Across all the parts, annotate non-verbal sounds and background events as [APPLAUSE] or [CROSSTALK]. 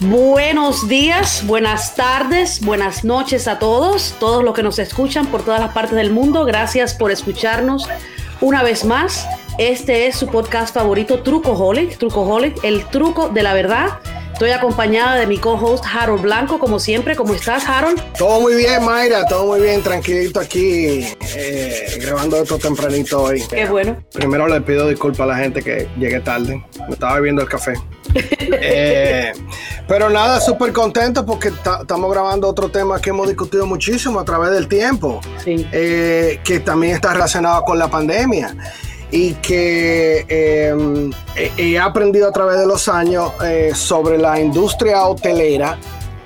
Buenos días, buenas tardes, buenas noches a todos, todos los que nos escuchan por todas las partes del mundo. Gracias por escucharnos una vez más. Este es su podcast favorito, Trucoholic, Trucoholic, el truco de la verdad. Estoy acompañada de mi co-host Harold Blanco, como siempre. ¿Cómo estás, Harold? Todo muy bien, Mayra, todo muy bien, tranquilito aquí, eh, grabando esto tempranito hoy. Qué bueno. Primero le pido disculpas a la gente que llegué tarde. Me estaba bebiendo el café. [LAUGHS] Eh, pero nada, súper contento porque estamos grabando otro tema que hemos discutido muchísimo a través del tiempo, eh, que también está relacionado con la pandemia y que em, he aprendido a través de los años eh, sobre la industria hotelera.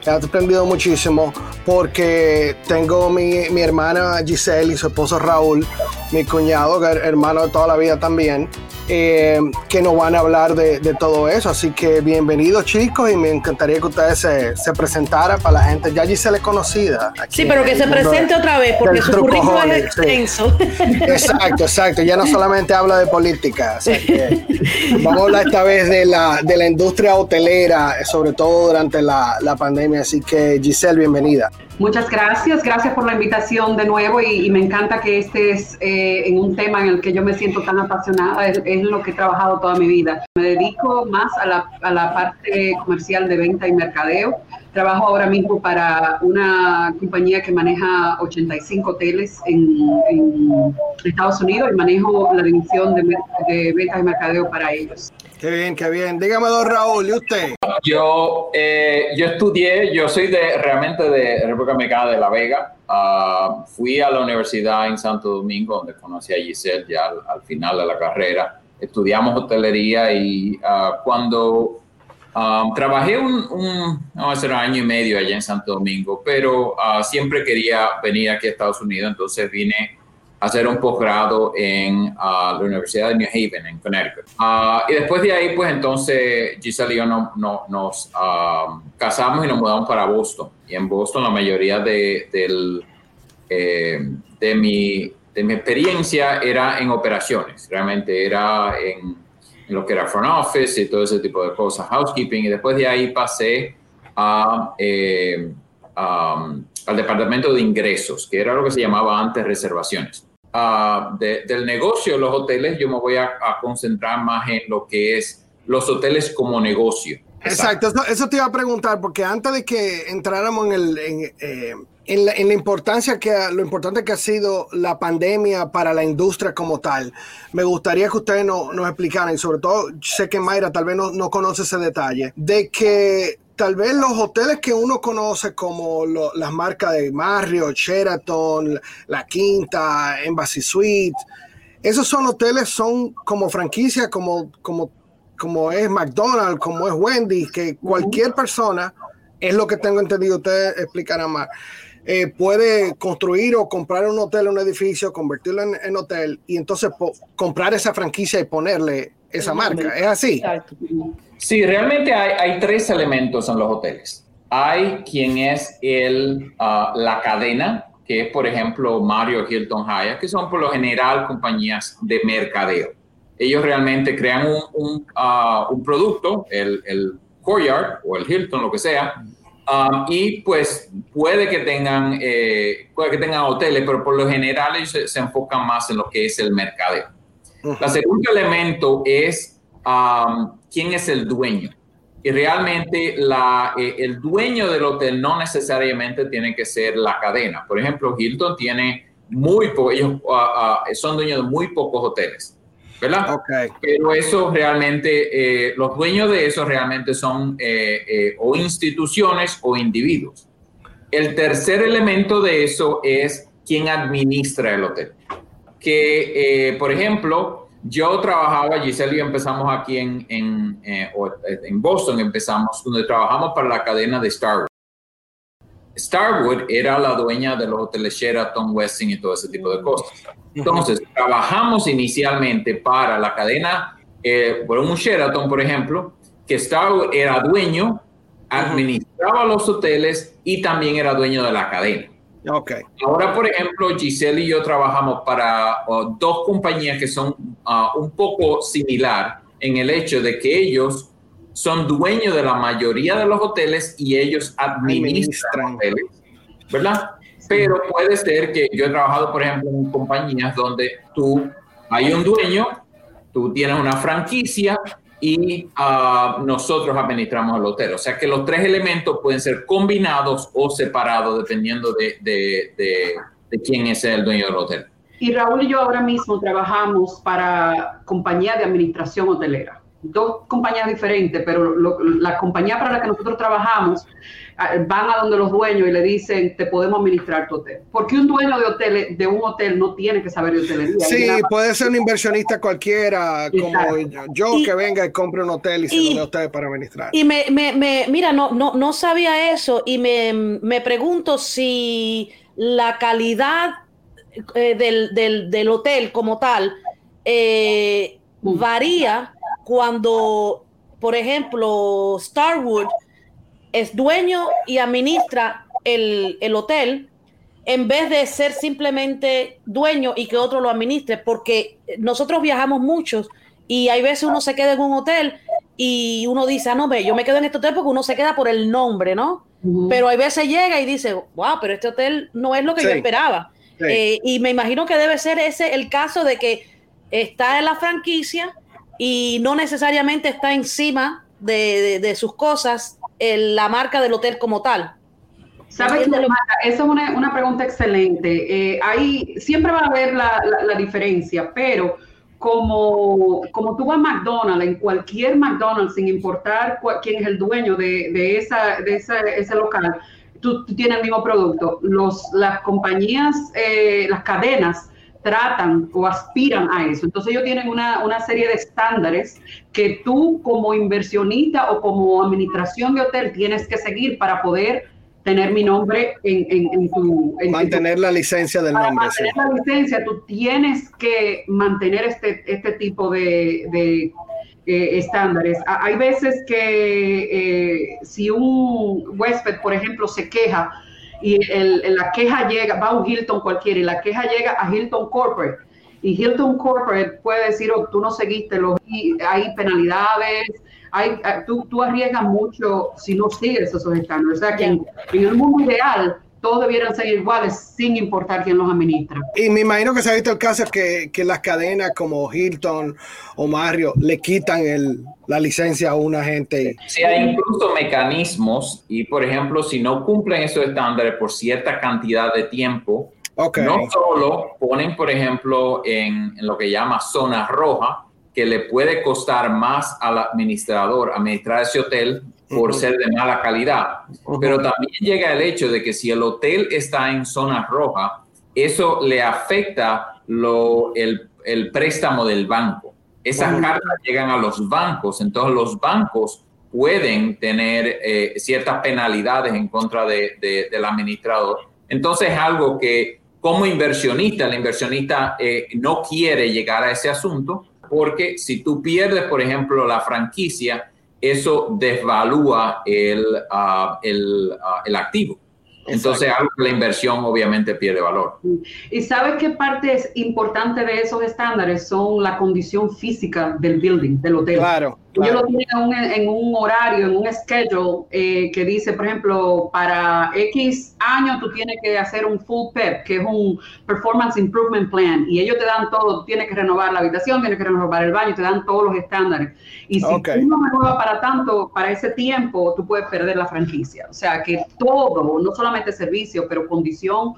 He aprendido muchísimo porque tengo mi, mi hermana Giselle y su esposo Raúl, mi cuñado, hermano de toda la vida también eh, que nos van a hablar de, todo eso. Así que bienvenidos chicos y me encantaría que ustedes se, se presentaran para la gente. Ya allí se les conocida. Sí, pero que se presente otra vez porque su currículum es extenso. [LAUGHS] Exacto, exacto. Ya no solamente habla de política. vamos a hablar esta vez de la, de la industria hotelera, sobre todo durante la, la pandemia. Así que Giselle, bienvenida. Muchas gracias, gracias por la invitación de nuevo y, me encanta que estés eh, en un tema en el que yo me siento tan apasionada, es, lo que he trabajado toda mi vida. Me dedico más a la, a la parte comercial de venta y mercadeo. Trabajo ahora mismo para una compañía que maneja 85 hoteles en, en Estados Unidos y manejo la división de, de ventas y mercadeo para ellos. Qué bien, qué bien. Dígame, don Raúl, ¿y usted? Yo, eh, yo estudié, yo soy de realmente de República Mexicana de La Vega. Ah, fui a la universidad en Santo Domingo, donde conocí a Giselle ya al, final de la carrera. Estudiamos hotelería y uh, cuando ah, trabajé un, no, hace un año y medio allá en Santo Domingo, pero siempre quería venir aquí a Estados Unidos, entonces vine hacer un posgrado en ah, la Universidad de New Haven, en Connecticut. Ah, y después de ahí, pues entonces Giselle y yo no, nos ah, casamos y nos mudamos para Boston. Y en Boston la mayoría de, eh, de, mi, de mi experiencia era en operaciones, realmente era en, en, lo que era front office y todo ese tipo de cosas, housekeeping. Y después de ahí pasé a... Eh, al departamento de ingresos, que era lo que se llamaba antes reservaciones del negocio de los hoteles, yo me voy a, concentrar más en lo que es los hoteles como negocio. Exacto, Eso, te iba a preguntar, porque antes de que entráramos en, el, eh, en, la, importancia que lo importante que ha sido la pandemia para la industria como tal, me gustaría que ustedes nos explicaran, y sobre todo sé que Mayra tal vez no, no conoce ese detalle, de que tal vez los hoteles que uno conoce como las marcas de Marriott, Sheraton, La Quinta, Embassy Suite, esos son hoteles, son como franquicias, como, como, como es McDonald's, como es Wendy, que cualquier persona, es lo que tengo entendido, ustedes explicarán más, eh, puede construir o comprar un hotel, un edificio, convertirlo en, hotel y entonces comprar esa franquicia y ponerle esa marca. ¿Es así? Sí, realmente hay, tres elementos en los hoteles. Hay quien es el, ah, la cadena, que es, por ejemplo, Mario Hilton Hyatt, que son por lo general compañías de mercadeo. Ellos realmente crean un, un, ah, producto, el, el Courtyard o el Hilton, lo que sea, ah, y pues puede que tengan eh, puede que tengan hoteles, pero por lo general ellos se, enfocan más en lo que es el mercadeo. El segundo elemento es quién es el dueño. Y realmente la, eh, el dueño del hotel no necesariamente tiene que ser la cadena. Por ejemplo, Hilton tiene muy pocos, ellos ah, ah, son dueños de muy pocos hoteles, ¿verdad? Okay. Pero eso realmente, eh, los dueños de eso realmente son eh, o instituciones o individuos. El tercer elemento de eso es quién administra el hotel. Que, por ejemplo, yo trabajaba, Giselle y empezamos aquí en, en, eh, en, Boston, empezamos donde trabajamos para la cadena de Starwood. Starwood era la dueña de los hoteles Sheraton, Westin y todo ese tipo de cosas. Entonces, trabajamos inicialmente para la cadena, eh, por un Sheraton, por ejemplo, que Starwood era dueño, administraba los hoteles y también era dueño de la cadena. Okay. Ahora, por ejemplo, Giselle y yo trabajamos para uh, dos compañías que son uh, un poco similar en el hecho de que ellos son dueños de la mayoría de los hoteles y ellos administran, hoteles, ¿verdad? Pero puede ser que yo he trabajado, por ejemplo, en compañías donde tú hay un dueño, tú tienes una franquicia y ah, nosotros administramos el hotel. O sea que los tres elementos pueden ser combinados o separados dependiendo de, de, de, quién es el dueño del hotel. Y Raúl y yo ahora mismo trabajamos para compañía de administración hotelera dos compañías diferentes, pero la compañía para la que nosotros trabajamos van a donde los dueños y le dicen, te podemos administrar tu hotel. Porque un dueño de hotel, de un hotel no tiene que saber de hotelería. Sí, puede ser un inversionista cualquiera, como yo, que venga y compre un hotel y, se lo dé a ustedes para administrar. Y me, me, mira, no, no, no sabía eso y me, me pregunto si la calidad eh, del, del, del, hotel como tal eh, mm. varía cuando, por ejemplo, Starwood es dueño y administra el, hotel en vez de ser simplemente dueño y que otro lo administre, porque nosotros viajamos muchos y hay veces uno se queda en un hotel y uno dice, ah, no, ve, yo me quedo en este hotel porque uno se queda por el nombre, ¿no? Pero hay veces llega y dice, wow, pero este hotel no es lo que yo esperaba. Eh, y me imagino que debe ser ese el caso de que está en la franquicia, y no necesariamente está encima de, sus cosas la marca del hotel como tal. ¿Sabes Esa es una, pregunta excelente. Eh, ahí siempre va a haber la, diferencia, pero como, como tú vas a McDonald's, en cualquier McDonald's, sin importar quién es el dueño de, esa, de ese local, tú, tienes el mismo producto. Los, las compañías, eh, las cadenas, tratan o aspiran a eso. Entonces ellos tienen una, una, serie de estándares que tú como inversionista o como administración de hotel tienes que seguir para poder tener mi nombre en, en, tu... mantener la licencia del para nombre. Mantener la licencia, tú tienes que mantener este, este tipo de, de eh, estándares. Hay veces que eh, si un huésped, por ejemplo, se queja y el, la queja llega, va a un Hilton cualquiera y la queja llega a Hilton Corporate. Y Hilton Corporate puede decir, oh, tú no seguiste, los, hay penalidades, hay, tú, tú arriesgas mucho si no sigues esos estándares. O sea que en, en el mundo ideal, todos debieran ser iguales sin importar quién los administra. Y me imagino que se ha visto el caso que, que las cadenas como Hilton o Mario le quitan el, la licencia a una gente. Sí, hay incluso mecanismos y, por ejemplo, si no cumplen esos estándares por cierta cantidad de tiempo, no solo ponen, por ejemplo, en, en lo que llama zona roja, que le puede costar más al administrador administrar ese hotel por ser de mala calidad. Pero también llega el hecho de que si el hotel está en zona roja, eso le afecta lo, el, el préstamo del banco. Esas cartas llegan a los bancos, entonces los bancos pueden tener eh, ciertas penalidades en contra de, del administrador. Entonces es algo que como inversionista, el inversionista eh, no quiere llegar a ese asunto porque si tú pierdes, por ejemplo, la franquicia, eso desvalúa el, ah, el, ah, el activo. Entonces, algo la inversión obviamente pierde valor. ¿Y sabes qué parte es importante de esos estándares? Son la condición física del building, del hotel. Claro. Yo lo tienen en un, horario, en un schedule eh, que dice, por ejemplo, para X años tú tienes que hacer un full PEP, que es un Performance Improvement Plan, y ellos te dan todo, tienes que renovar la habitación, tienes que renovar el baño, te dan todos los estándares. Y si tú no renuevas para tanto, para ese tiempo, tú puedes perder la franquicia. O sea que todo, no solamente servicio, pero condición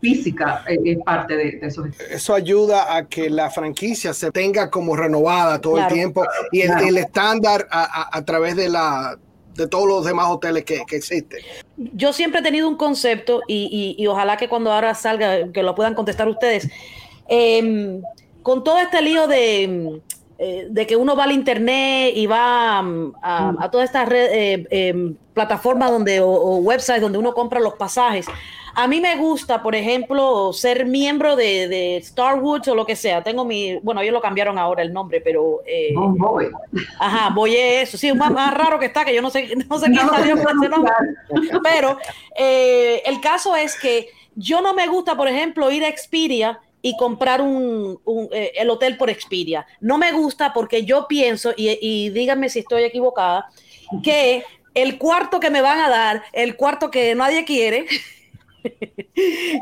física eh, es parte de, eso. Eso ayuda a que la franquicia se tenga como renovada todo el tiempo y el, estándar a, través de la de todos los demás hoteles que, existen. Yo siempre he tenido un concepto y, ojalá que cuando ahora salga, que lo puedan contestar ustedes. Em, con todo este lío de, eh, de, que uno va al internet y va mm, a, mm. todas estas eh, em, plataformas donde, o, o websites donde uno compra los pasajes, a mí me gusta, por ejemplo, ser miembro de, de Star Wars o lo que sea. Tengo mi, bueno, ellos lo cambiaron ahora el nombre, pero... Eh, voy. Ajá, voy eso. Sí, más, más raro que está, que yo no sé, [LAUGHS] no sé quién salió por ese nombre. Pero eh, el caso es que yo no me gusta, por ejemplo, ir a Expedia y comprar un, eh, el hotel por Expedia. No me gusta porque yo pienso, y, y díganme si estoy equivocada, que el cuarto que me van a dar, el cuarto que nadie quiere,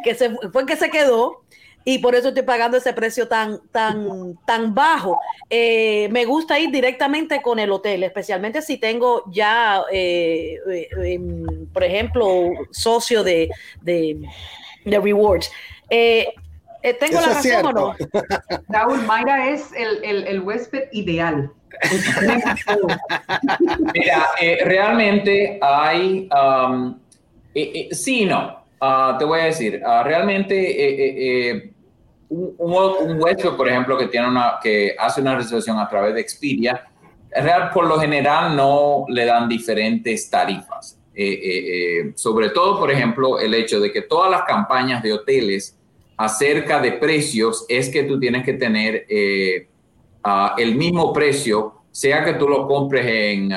que se, fue que se quedó, y por eso estoy pagando ese precio tan, tan, tan bajo. Eh, me gusta ir directamente con el hotel, especialmente si tengo ya, eh, eh, em, por ejemplo, socio de, de, Rewards. ¿Tengo la razón o no? [LAUGHS] Raúl, Mayra es el, el, el huésped ideal. [LAUGHS] Mira, realmente hay, um, sí y no. Ah, te voy a decir, ah, realmente un, un, por ejemplo, que, tiene una, que hace una reservación a través de Expedia, real, por lo general no le dan diferentes tarifas. Eh, eh, eh, sobre todo, por ejemplo, el hecho de que todas las campañas de hoteles acerca de precios es que tú tienes que tener ah, el mismo precio, sea que tú lo compres en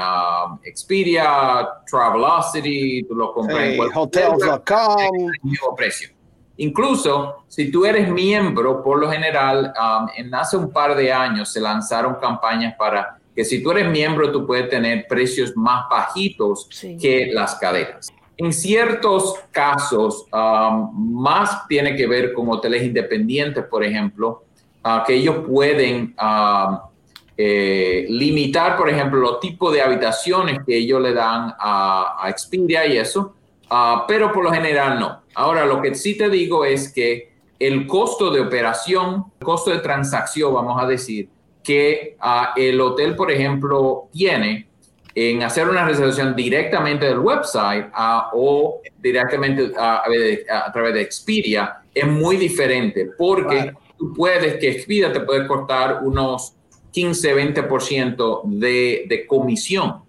Expedia, Travelocity, tú lo compres en hotels.com, el mismo precio. Incluso si tú eres miembro, por lo general, um, en hace un par de años se lanzaron campañas para que si tú eres miembro, tú puedes tener precios más bajitos que las cadenas. En ciertos casos, um, más tiene que ver con hoteles independientes, por ejemplo, uh, que ellos pueden um, eh, limitar, por ejemplo, los tipos de habitaciones que ellos le dan a, a Expedia y eso, uh, pero por lo general no. Ahora, lo que sí te digo es que el costo de operación, el costo de transacción, vamos a decir, que ah, el hotel, por ejemplo, tiene en hacer una reservación directamente del website ah, o directamente a, través de Expedia es muy diferente porque tú puedes que Expedia te puede costar unos 15-20% de, de comisión.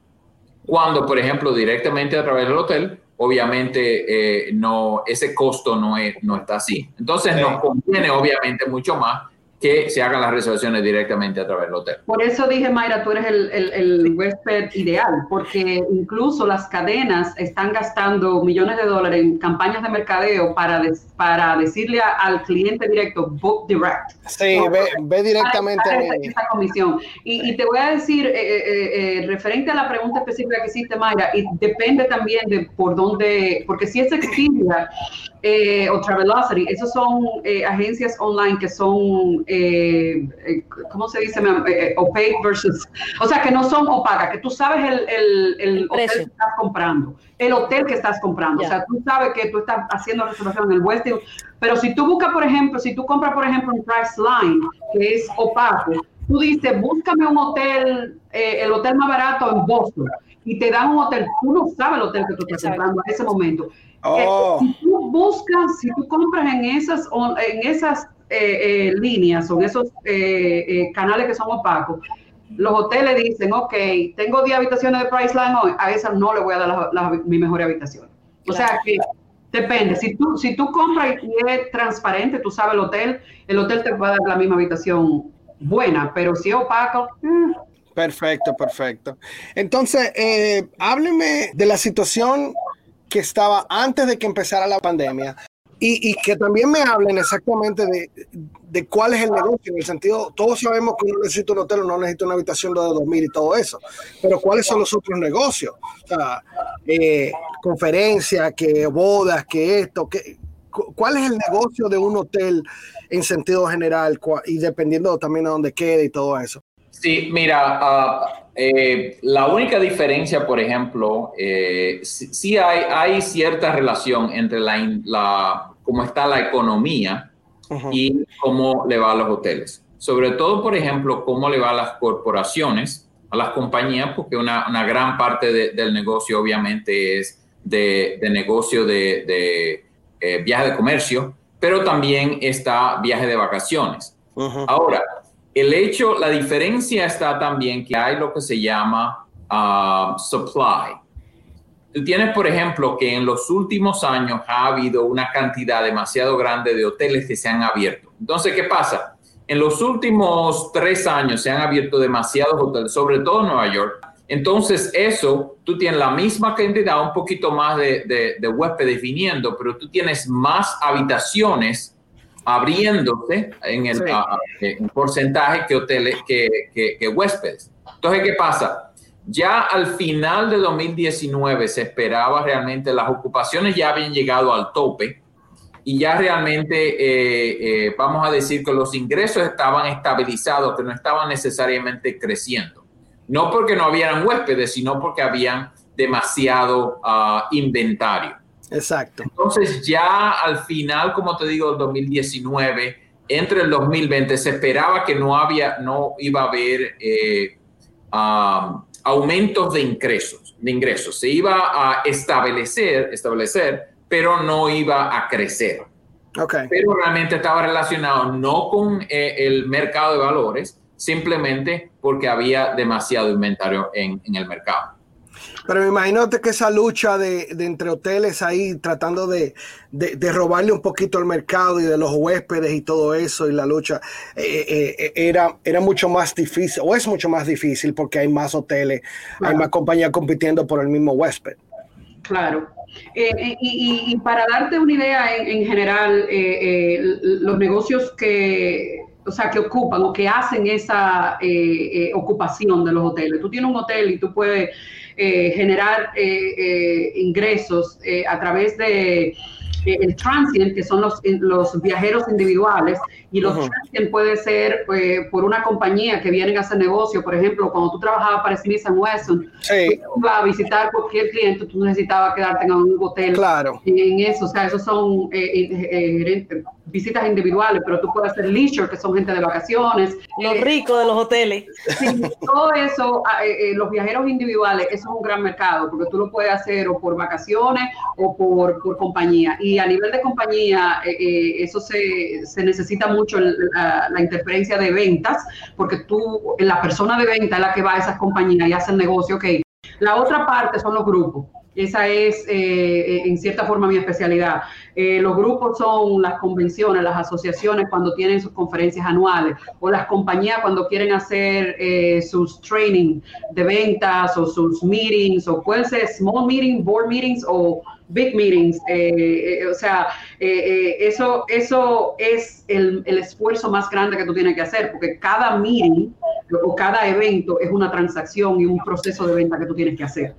Cuando, por ejemplo, directamente a través del hotel, obviamente eh, no, ese costo no, es, no está así. Entonces nos conviene obviamente mucho más que se hagan las reservaciones directamente a través del hotel. Por eso dije, Mayra, tú eres el, el, el, huésped ideal, porque incluso las cadenas están gastando millones de dólares en campañas de mercadeo para, para decirle al cliente directo, book direct. Sí, ve, directamente. esa, comisión. Y, y, te voy a decir, eh, eh, eh, referente a la pregunta específica que hiciste, Mayra, y depende también de por dónde, porque si es Expedia, eh, o Travelocity, esos son eh, agencias online que son, eh, eh ¿cómo se dice? opaque versus, o sea, que no son opacas, que tú sabes el, el, el, hotel que estás comprando, el hotel que estás comprando, o sea, tú sabes que tú estás haciendo reservación en el Westin, pero si tú buscas, por ejemplo, si tú compras, por ejemplo, un Priceline, que es opaco, tú dices, búscame un hotel, el hotel más barato en Boston, y te dan un hotel, tú no sabes el hotel que tú estás comprando en ese momento. Oh. Si tú buscas, si tú compras en esas, en esas eh, eh, líneas en esos eh, canales que son opacos, los hoteles dicen, ok, tengo 10 habitaciones de Priceline hoy, a esas no le voy a dar mi mejor habitación. O sea que depende, si tú, si tú compras y es transparente, tú sabes el hotel, el hotel te va a dar la misma habitación buena, pero si es opaco... Perfecto, perfecto. Entonces, hábleme de la situación que estaba antes de que empezara la pandemia y, que también me hablen exactamente de, de, cuál es el negocio, en el sentido, todos sabemos que uno necesita un hotel o no necesita una habitación de dormir y todo eso, pero cuáles son los otros negocios, o sea, eh, conferencias, que bodas, que esto, que, cuál es el negocio de un hotel en sentido general y dependiendo también de dónde quede y todo eso. Sí, mira, uh, eh, la única diferencia, por ejemplo, eh, sí, hay, hay, cierta relación entre la, la, cómo está la economía y cómo le va a los hoteles. Sobre todo, por ejemplo, cómo le va a las corporaciones, a las compañías, porque una, una gran parte del negocio obviamente es de, de negocio de, de eh, viaje de comercio, pero también está viaje de vacaciones. Ahora, el hecho, la diferencia está también que hay lo que se llama ah, supply. Tú tienes, por ejemplo, que en los últimos años ha habido una cantidad demasiado grande de hoteles que se han abierto. Entonces, ¿qué pasa? En los últimos tres años se han abierto demasiados hoteles, sobre todo en Nueva York. Entonces, eso, tú tienes la misma cantidad, un poquito más de, de, de huéspedes viniendo, pero tú tienes más habitaciones abriéndose en el porcentaje que hoteles, que, que, huéspedes. Entonces, ¿qué pasa? Ya al final de 2019 se esperaba realmente, las ocupaciones ya habían llegado al tope y ya realmente eh, eh, vamos a decir que los ingresos estaban estabilizados, que no estaban necesariamente creciendo. No porque no habían huéspedes, sino porque habían demasiado ah, inventario. Exacto. Entonces ya al final, como te digo, el 2019, entre el 2020 se esperaba que no había, no iba a haber eh, aumentos de ingresos, de ingresos. Se iba a establecer, establecer, pero no iba a crecer. Okay. Pero realmente estaba relacionado no con eh, el mercado de valores, simplemente porque había demasiado inventario en el mercado. Pero me imagino que esa lucha de, entre hoteles ahí tratando de, robarle un poquito al mercado y de los huéspedes y todo eso y la lucha eh, eh, eh, era, era mucho más difícil o es mucho más difícil porque hay más hoteles, hay más compañías compitiendo por el mismo huésped. Claro. y, para darte una idea en, general, los negocios que, o sea, que ocupan o que hacen esa ocupación de los hoteles. Tú tienes un hotel y tú puedes eh, generar eh, eh, ingresos a través de el transient, que son los, los viajeros individuales, y los transient puede ser por una compañía que viene a hacer negocio. Por ejemplo, cuando tú trabajabas para Smith Wesson, sí. tú a visitar cualquier cliente, tú necesitabas quedarte en un hotel. Claro. En, eso, o sea, esos son visitas individuales, pero tú puedes hacer leisure, que son gente de vacaciones. Los eh, ricos de los hoteles. Sí, todo eso, ah, eh, eh, los viajeros individuales, eso es un gran mercado, porque tú lo puedes hacer o por vacaciones o por, por compañía. Y a nivel de compañía, eso se, se, necesita mucho la, la, interferencia de ventas, porque tú, la persona de venta es la que va a esas compañías y hace el negocio, ok. La otra parte son los grupos. Esa es, eh, en cierta forma, mi especialidad. Eh, los grupos son las convenciones, las asociaciones cuando tienen sus conferencias anuales o las compañías cuando quieren hacer eh, sus training de ventas o sus meetings o pueden ser small meetings, board meetings o big meetings. o sea, eso, eso es el, el esfuerzo más grande que tú tienes que hacer porque cada meeting o cada evento es una transacción y un proceso de venta que tú tienes que hacer.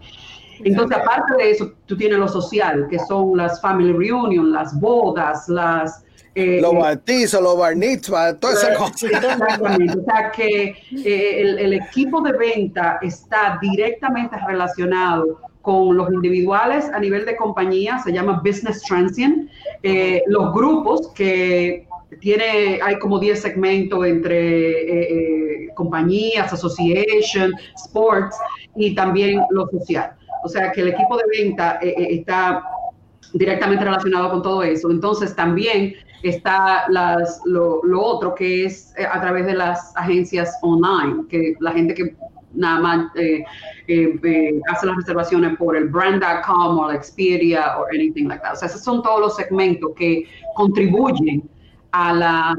Entonces, aparte de eso, tú tienes lo social, que son las family reunion, las bodas, las... Eh, los eh, bautizos, los bar todas esas cosas. Exactamente. O sea que eh, el, equipo de venta está directamente relacionado con los individuales a nivel de compañía, se llama Business Transient. los grupos que tiene, hay como 10 segmentos entre compañías, association, sports y también lo social. O sea que el equipo de venta eh, eh, está directamente relacionado con todo eso. Entonces también está lo, otro que es eh, a través de las agencias online, que la gente que nada más hace las reservaciones por el brand.com o la Expedia o anything like that. O sea, esos son todos los segmentos que contribuyen a la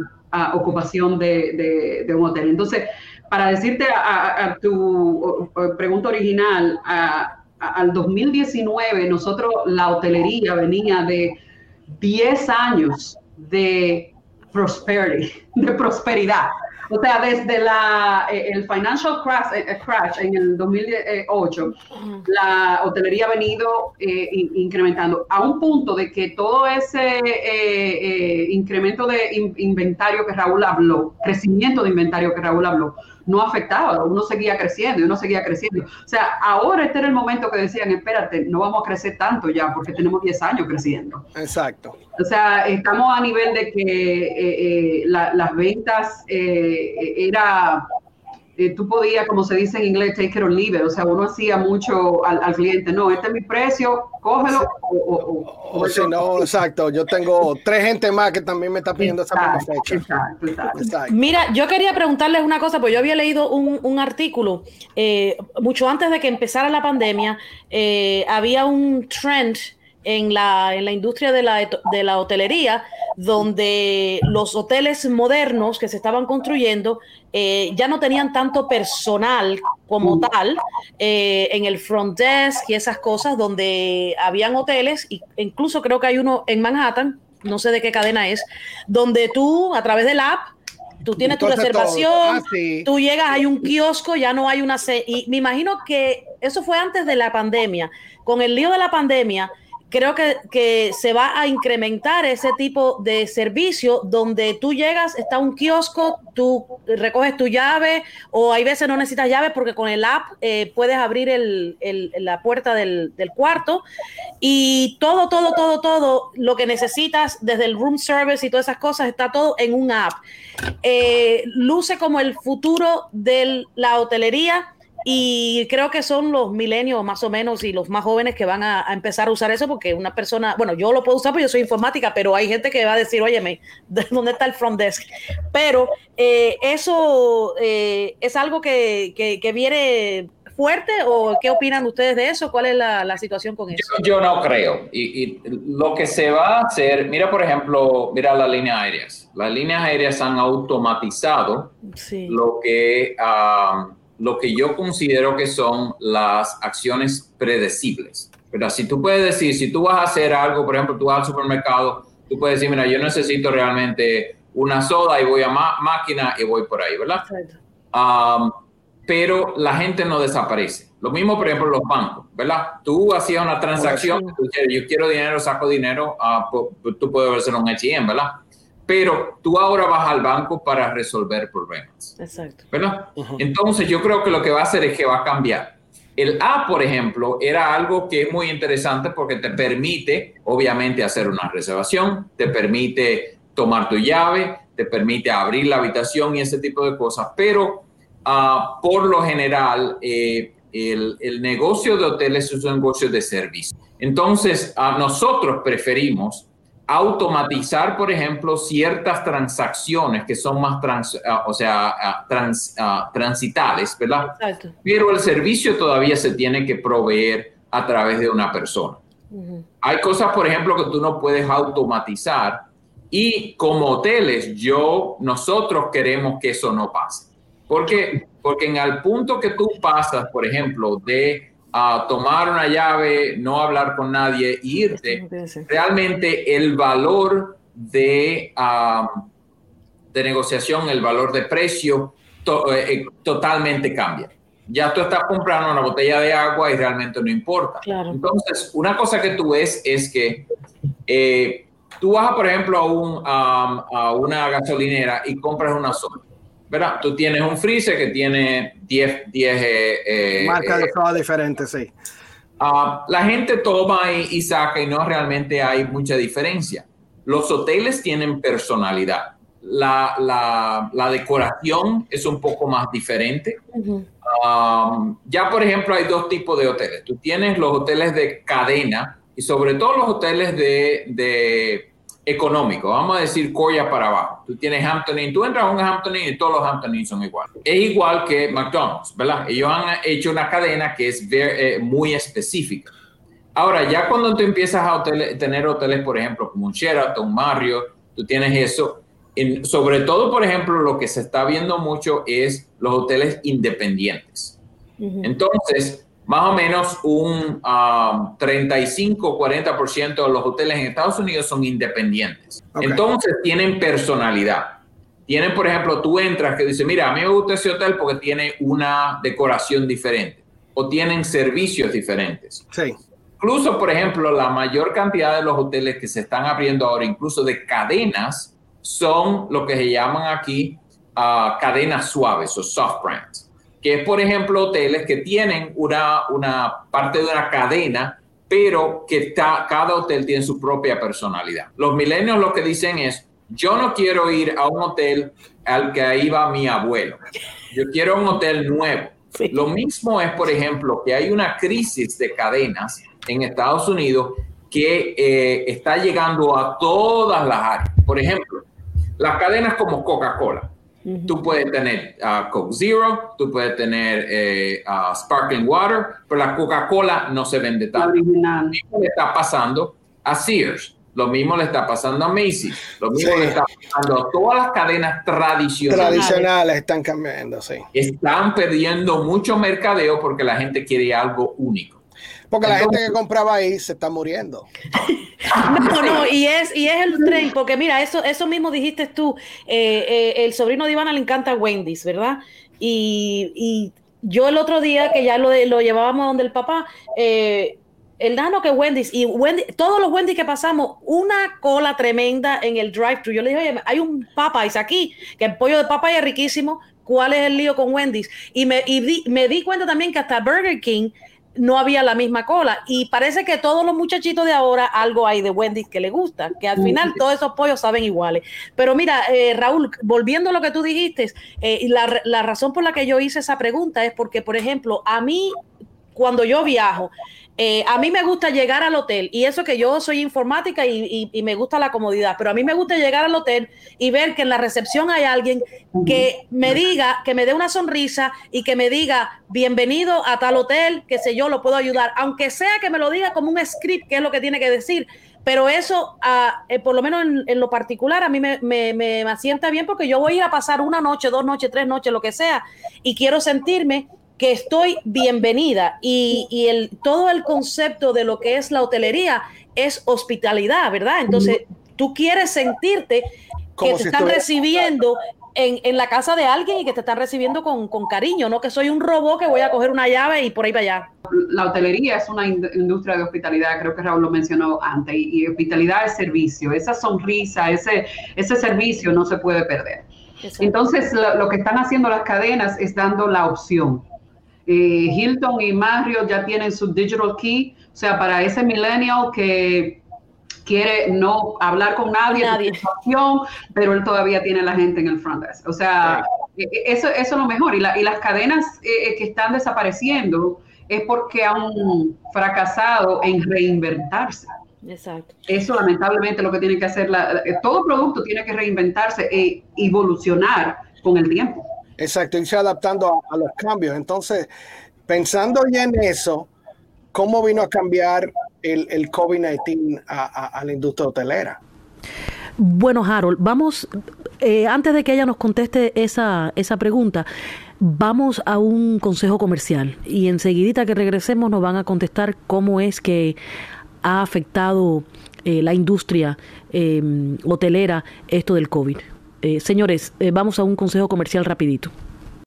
ocupación de, un hotel. Entonces, para decirte a, tu pregunta original, a, al 2019, nosotros, la hotelería venía de 10 años de prosperity, [LAUGHS] de prosperidad. O sea, desde la, eh, el financial crash, eh, crash en el 2008, la hotelería ha venido eh, incrementando a un punto de que todo ese incremento de inventario que Raúl habló, crecimiento de inventario que Raúl habló, no afectaba, uno seguía creciendo y uno seguía creciendo. O sea, ahora este era el momento que decían, espérate, no vamos a crecer tanto ya porque tenemos 10 años creciendo. Exacto. O sea, estamos a nivel de que eh, eh, las ventas eh, era eh, tú podías, como se dice en inglés, take it or leave it. O sea, uno hacía mucho al, cliente, no, este es mi precio, cógelo. O, o, si no, exacto, yo tengo tres gente más que también me está pidiendo esa misma fecha. Exacto, exacto. Mira, yo quería preguntarles una cosa, pues yo había leído un, un artículo eh, mucho antes de que empezara la pandemia, eh, había un trend en la, en la industria de la, de la hotelería, donde los hoteles modernos que se estaban construyendo eh, ya no tenían tanto personal como mm. tal eh, en el front desk y esas cosas, donde habían hoteles, e incluso creo que hay uno en Manhattan, no sé de qué cadena es, donde tú a través del app tú tienes tu reservación, ah, tú llegas, hay un kiosco, ya no hay una... Y me imagino que eso fue antes de la pandemia. Con el lío de la pandemia, creo que, que, se va a incrementar ese tipo de servicio donde tú llegas, está un kiosco, tú recoges tu llave o hay veces no necesitas llave porque con el app eh, puedes abrir el, la puerta del, del, cuarto y todo, todo, todo, todo lo que necesitas desde el room service y todas esas cosas está todo en un app. Eh, luce como el futuro de la hotelería y creo que son los milenios más o menos y los más jóvenes que van a, empezar a usar eso porque una persona, bueno, yo lo puedo usar porque yo soy informática, pero hay gente que va a decir, óyeme, [LAUGHS] ¿dónde está el front desk? Pero eh, eso eh, es algo que, que, viene fuerte o qué opinan ustedes de eso? ¿Cuál es la, situación con eso? Yo, no creo. Y, lo que se va a hacer, mira por ejemplo, mira las líneas aéreas. Las líneas aéreas han automatizado lo que... Um, lo que yo considero que son las acciones predecibles. Pero si tú puedes decir, si tú vas a hacer algo, por ejemplo, tú vas al supermercado, tú puedes decir, mira, yo necesito realmente una soda y voy a máquina y voy por ahí, ¿verdad? Um, pero la gente no desaparece. Lo mismo, por ejemplo, los bancos, ¿verdad? Tú hacías una transacción, yo quiero dinero, saco dinero, uh, tú puedes hacer un HM, ¿verdad? Pero tú ahora vas al banco para resolver problemas. Exacto. ¿Verdad? Entonces yo creo que lo que va a hacer es que va a cambiar. El A, por ejemplo, era algo que es muy interesante porque te permite, obviamente, hacer una reservación, te permite tomar tu llave, te permite abrir la habitación y ese tipo de cosas, pero uh, por lo general, eh, el, el, negocio de hoteles es un negocio de servicio. Entonces, uh, nosotros preferimos automatizar, por ejemplo, ciertas transacciones que son más trans, ah, o sea, ah, trans, ah, transitales, ¿verdad? Pero el servicio todavía se tiene que proveer a través de una persona. Hay cosas, por ejemplo, que tú no puedes automatizar y como hoteles, yo, nosotros queremos que eso no pase. ¿Por qué? Porque en el punto que tú pasas, por ejemplo, de a tomar una llave, no hablar con nadie e irte, realmente el valor de, de negociación, el valor de precio eh, eh, totalmente cambia. Ya tú estás comprando una botella de agua y realmente no importa. Entonces, una cosa que tú ves es que eh, tú vas, por ejemplo, a, un, a una gasolinera y compras una sola ¿verdad? Tú tienes un freezer que tiene 10, 10 eh, marcas de soda diferentes, sí. Ah, la gente toma y, saca y no realmente hay mucha diferencia. Los hoteles tienen personalidad. La, la, la decoración es un poco más diferente. ya, por ejemplo, hay dos tipos de hoteles. Tú tienes los hoteles de cadena y sobre todo los hoteles de, de económico, vamos a decir Coya para abajo. Tú tienes Hampton Inn, tú entras a un Hampton Inn y todos los Hampton Inn son iguales. Es igual que McDonald's, ¿verdad? Ellos han hecho una cadena que es eh, muy específica. Ahora, ya cuando tú empiezas a tener hoteles, por ejemplo, como un Sheraton, un Marriott, tú tienes eso. sobre todo, por ejemplo, lo que se está viendo mucho es los hoteles independientes. Entonces, más o menos un 35-40% um, de los hoteles en Estados Unidos son independientes. Entonces tienen personalidad. Tienen, por ejemplo, tú entras que dice, mira, a mí me gusta ese hotel porque tiene una decoración diferente o tienen servicios diferentes. Sí. Incluso, por ejemplo, la mayor cantidad de los hoteles que se están abriendo ahora, incluso de cadenas, son lo que se llaman aquí uh, cadenas suaves o soft brands que es, por ejemplo, hoteles que tienen una, una parte de una cadena, pero que está, cada hotel tiene su propia personalidad. Los milenios lo que dicen es, yo no quiero ir a un hotel al que iba mi abuelo, yo quiero un hotel nuevo. Lo mismo es, por ejemplo, que hay una crisis de cadenas en Estados Unidos que eh, está llegando a todas las áreas. Por ejemplo, las cadenas como Coca-Cola. Tú puedes tener uh, Coke Zero, tú puedes tener eh, uh, Sparkling Water, pero la Coca-Cola no se vende tanto. Lo mismo le está pasando a Sears, lo mismo le está pasando a Macy's, lo mismo le está pasando a todas las cadenas tradicionales. Tradicionales están cambiando, sí. Están perdiendo mucho mercadeo porque la gente quiere algo único. Porque la gente que compraba ahí se está muriendo. no, no, y es, y es el tren, porque mira, eso, eso mismo dijiste tú, eh, eh, el sobrino de Ivana le encanta Wendy's, ¿verdad? Y, yo el otro día que ya lo, lo llevábamos donde el papá, eh, el nano que Wendy's y Wendy, todos los Wendy's que pasamos, una cola tremenda en el drive-thru. Yo le dije, oye, hay un Popeyes aquí, que el pollo de Popeyes es riquísimo. ¿Cuál es el lío con Wendy's? Y me, y me di cuenta también que hasta Burger King no había la misma cola. Y parece que todos los muchachitos de ahora algo hay de Wendy's que le gusta, que al final todos esos pollos saben iguales. Pero mira, eh, Raúl, volviendo a lo que tú dijiste, eh, la, la razón por la que yo hice esa pregunta es porque, por ejemplo, a mí, cuando yo viajo, eh, a mí me gusta llegar al hotel y eso que yo soy informática y, me gusta la comodidad, pero a mí me gusta llegar al hotel y ver que en la recepción hay alguien que me diga, que me dé una sonrisa y que me diga, bienvenido a tal hotel, que sé yo, lo puedo ayudar, aunque sea que me lo diga como un script, que es lo que tiene que decir. Pero eso, ah, eh, por lo menos en, lo particular, a mí me, me, me asienta bien porque yo voy a pasar una noche, dos noches, tres noches, lo que sea, y quiero sentirme que estoy bienvenida y, el, todo el concepto de lo que es la hotelería es hospitalidad, ¿verdad? Entonces, tú quieres sentirte que te están recibiendo en, la casa de alguien y que te están recibiendo con, cariño, no que soy un robot que voy a coger una llave y por ahí para allá. La hotelería es una industria de hospitalidad, creo que Raúl lo mencionó antes, y, hospitalidad es servicio, esa sonrisa, ese, ese servicio no se puede perder. Entonces, lo, que están haciendo las cadenas es dando la opción. Eh, Hilton y Marriott ya tienen su digital key, o sea, para ese millennial que quiere no hablar con nadie, nadie. pero él todavía tiene la gente en el front desk. O sea, e, e, eso, eso es lo mejor. Y, las cadenas eh, eh, que están desapareciendo es porque han fracasado en reinventarse. Exacto. Eso lamentablemente lo que tiene que hacer, la, todo producto tiene que reinventarse e evolucionar con el tiempo. Exacto, irse adaptando a, los cambios. Entonces, pensando ya en eso, ¿cómo vino a cambiar el, el COVID-19 a, la industria hotelera? Bueno, Harold, vamos, eh, antes de que ella nos conteste esa, esa pregunta, vamos a un consejo comercial y enseguidita que regresemos nos van a contestar cómo es que ha afectado eh, la industria eh, hotelera esto del COVID. Eh, señores, eh, vamos a un consejo comercial rapidito.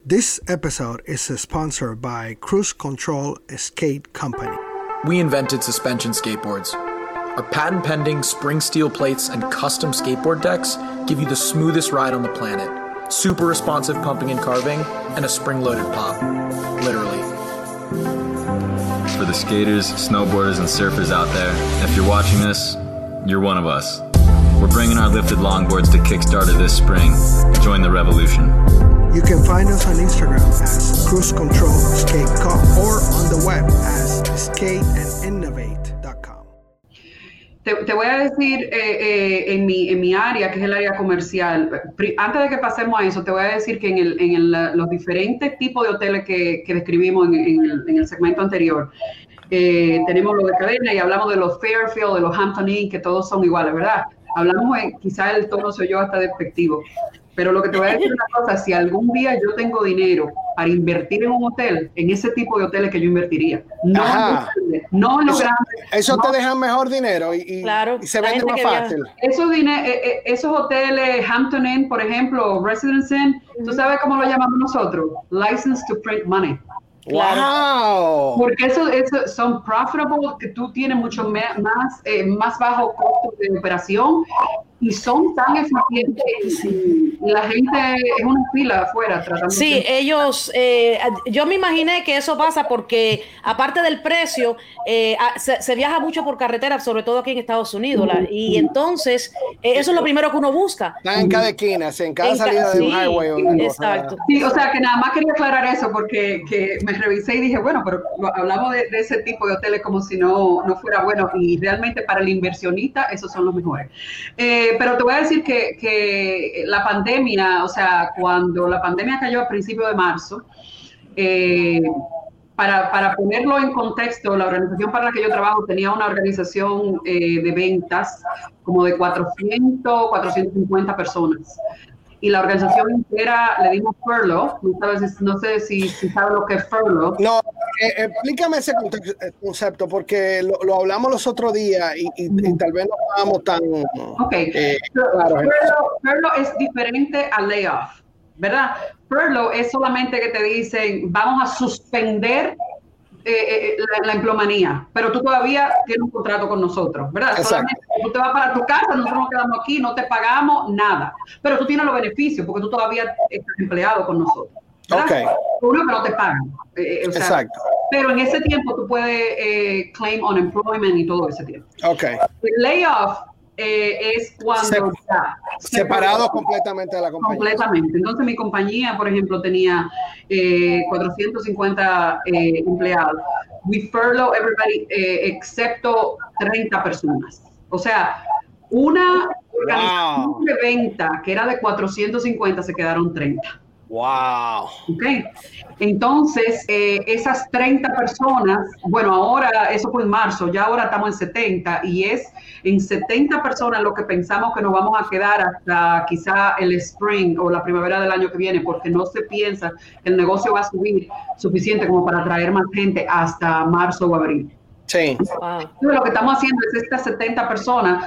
This episode is sponsored by Cruise Control Skate Company. We invented suspension skateboards. Our patent pending spring steel plates and custom skateboard decks give you the smoothest ride on the planet. Super responsive pumping and carving, and a spring loaded pop. Literally. For the skaters, snowboarders, and surfers out there, if you're watching this, you're one of us. We're bringing our lifted longboards to Kickstarter this spring. Join the revolution. You can find us on Instagram as Cruise Control Skate Cup or on the web as skateandinnovate.com. Te, te, voy a decir eh, eh, en, mi, en mi área, que es el área comercial, antes de que pasemos a eso, te voy a decir que en, el, en el, los diferentes tipos de hoteles que, que describimos en, en, el, en el segmento anterior, eh, tenemos lo de cadena y hablamos de los Fairfield, de los Hampton Inn, que todos son iguales, ¿verdad? Hablamos en, quizás el tono soy yo hasta despectivo, pero lo que te voy a decir una cosa, si algún día yo tengo dinero para invertir en un hotel, en ese tipo de hoteles que yo invertiría, no, no en los grandes. Eso te deja mejor dinero y, se vende más fácil. Esos, eh, eh, esos hoteles, Hampton Inn, por ejemplo, Residence Inn, ¿tú sabes cómo lo llamamos nosotros? License to print money. Wow. Porque eso, eso, son profitable, que tú tienes mucho más, eh, más bajo costo de operación y son tan eficientes y la gente es una fila afuera tratando Sí, ellos, eh, yo me imaginé que eso pasa porque aparte del precio, eh, se, viaja mucho por carretera, sobre todo aquí en Estados Unidos, y entonces eh, eso es lo primero que uno busca. Están en cada esquina, en cada salida de un highway. O exacto. Sí, o sea que nada más quería aclarar eso porque que me revisé y dije, bueno, pero hablamos de, de, ese tipo de hoteles como si no, no fuera bueno y realmente para el inversionista esos son los mejores. Eh, pero te voy a decir que, la pandemia, o sea, cuando la pandemia cayó a principios de marzo, eh, para, ponerlo en contexto, la organización para la que yo trabajo tenía una organización eh, de ventas como de 400, 450 personas. Y la organización entera le dimos furlough. No, sabes, no sé si, si sabes lo que es furlough. No, eh, explícame ese concepto, porque lo, hablamos los otros días y, tal vez no estábamos tan. Ok. Eh, es diferente al layoff, ¿verdad? Furlough es solamente que te dicen, vamos a suspender eh, la, emplomanía, pero tú todavía tienes un contrato con nosotros, ¿verdad? Solamente tú te vas para tu casa, nosotros nos quedamos aquí, no te pagamos nada, pero tú tienes los beneficios porque tú todavía estás empleado con nosotros. Okay. Uno que no te pagan. Eh, eh, Exacto. Pero en ese tiempo tú puedes eh, claim unemployment y todo ese tiempo. Ok. El layoff es cuando separado completamente de la compañía. Completamente. Entonces mi compañía, por ejemplo, tenía 450 empleados. We furlough everybody excepto 30 personas. O sea, una organización de venta que era de 450 se quedaron 30. Wow. Okay. Entonces, eh, esas 30 personas, bueno, ahora, eso fue en marzo, ya ahora estamos en 70 y es en 70 personas lo que pensamos que nos vamos a quedar hasta quizá el spring o la primavera del año que viene, porque no se piensa que el negocio va a subir suficiente como para atraer más gente hasta marzo o abril. Sí. Lo que estamos haciendo es estas 70 personas,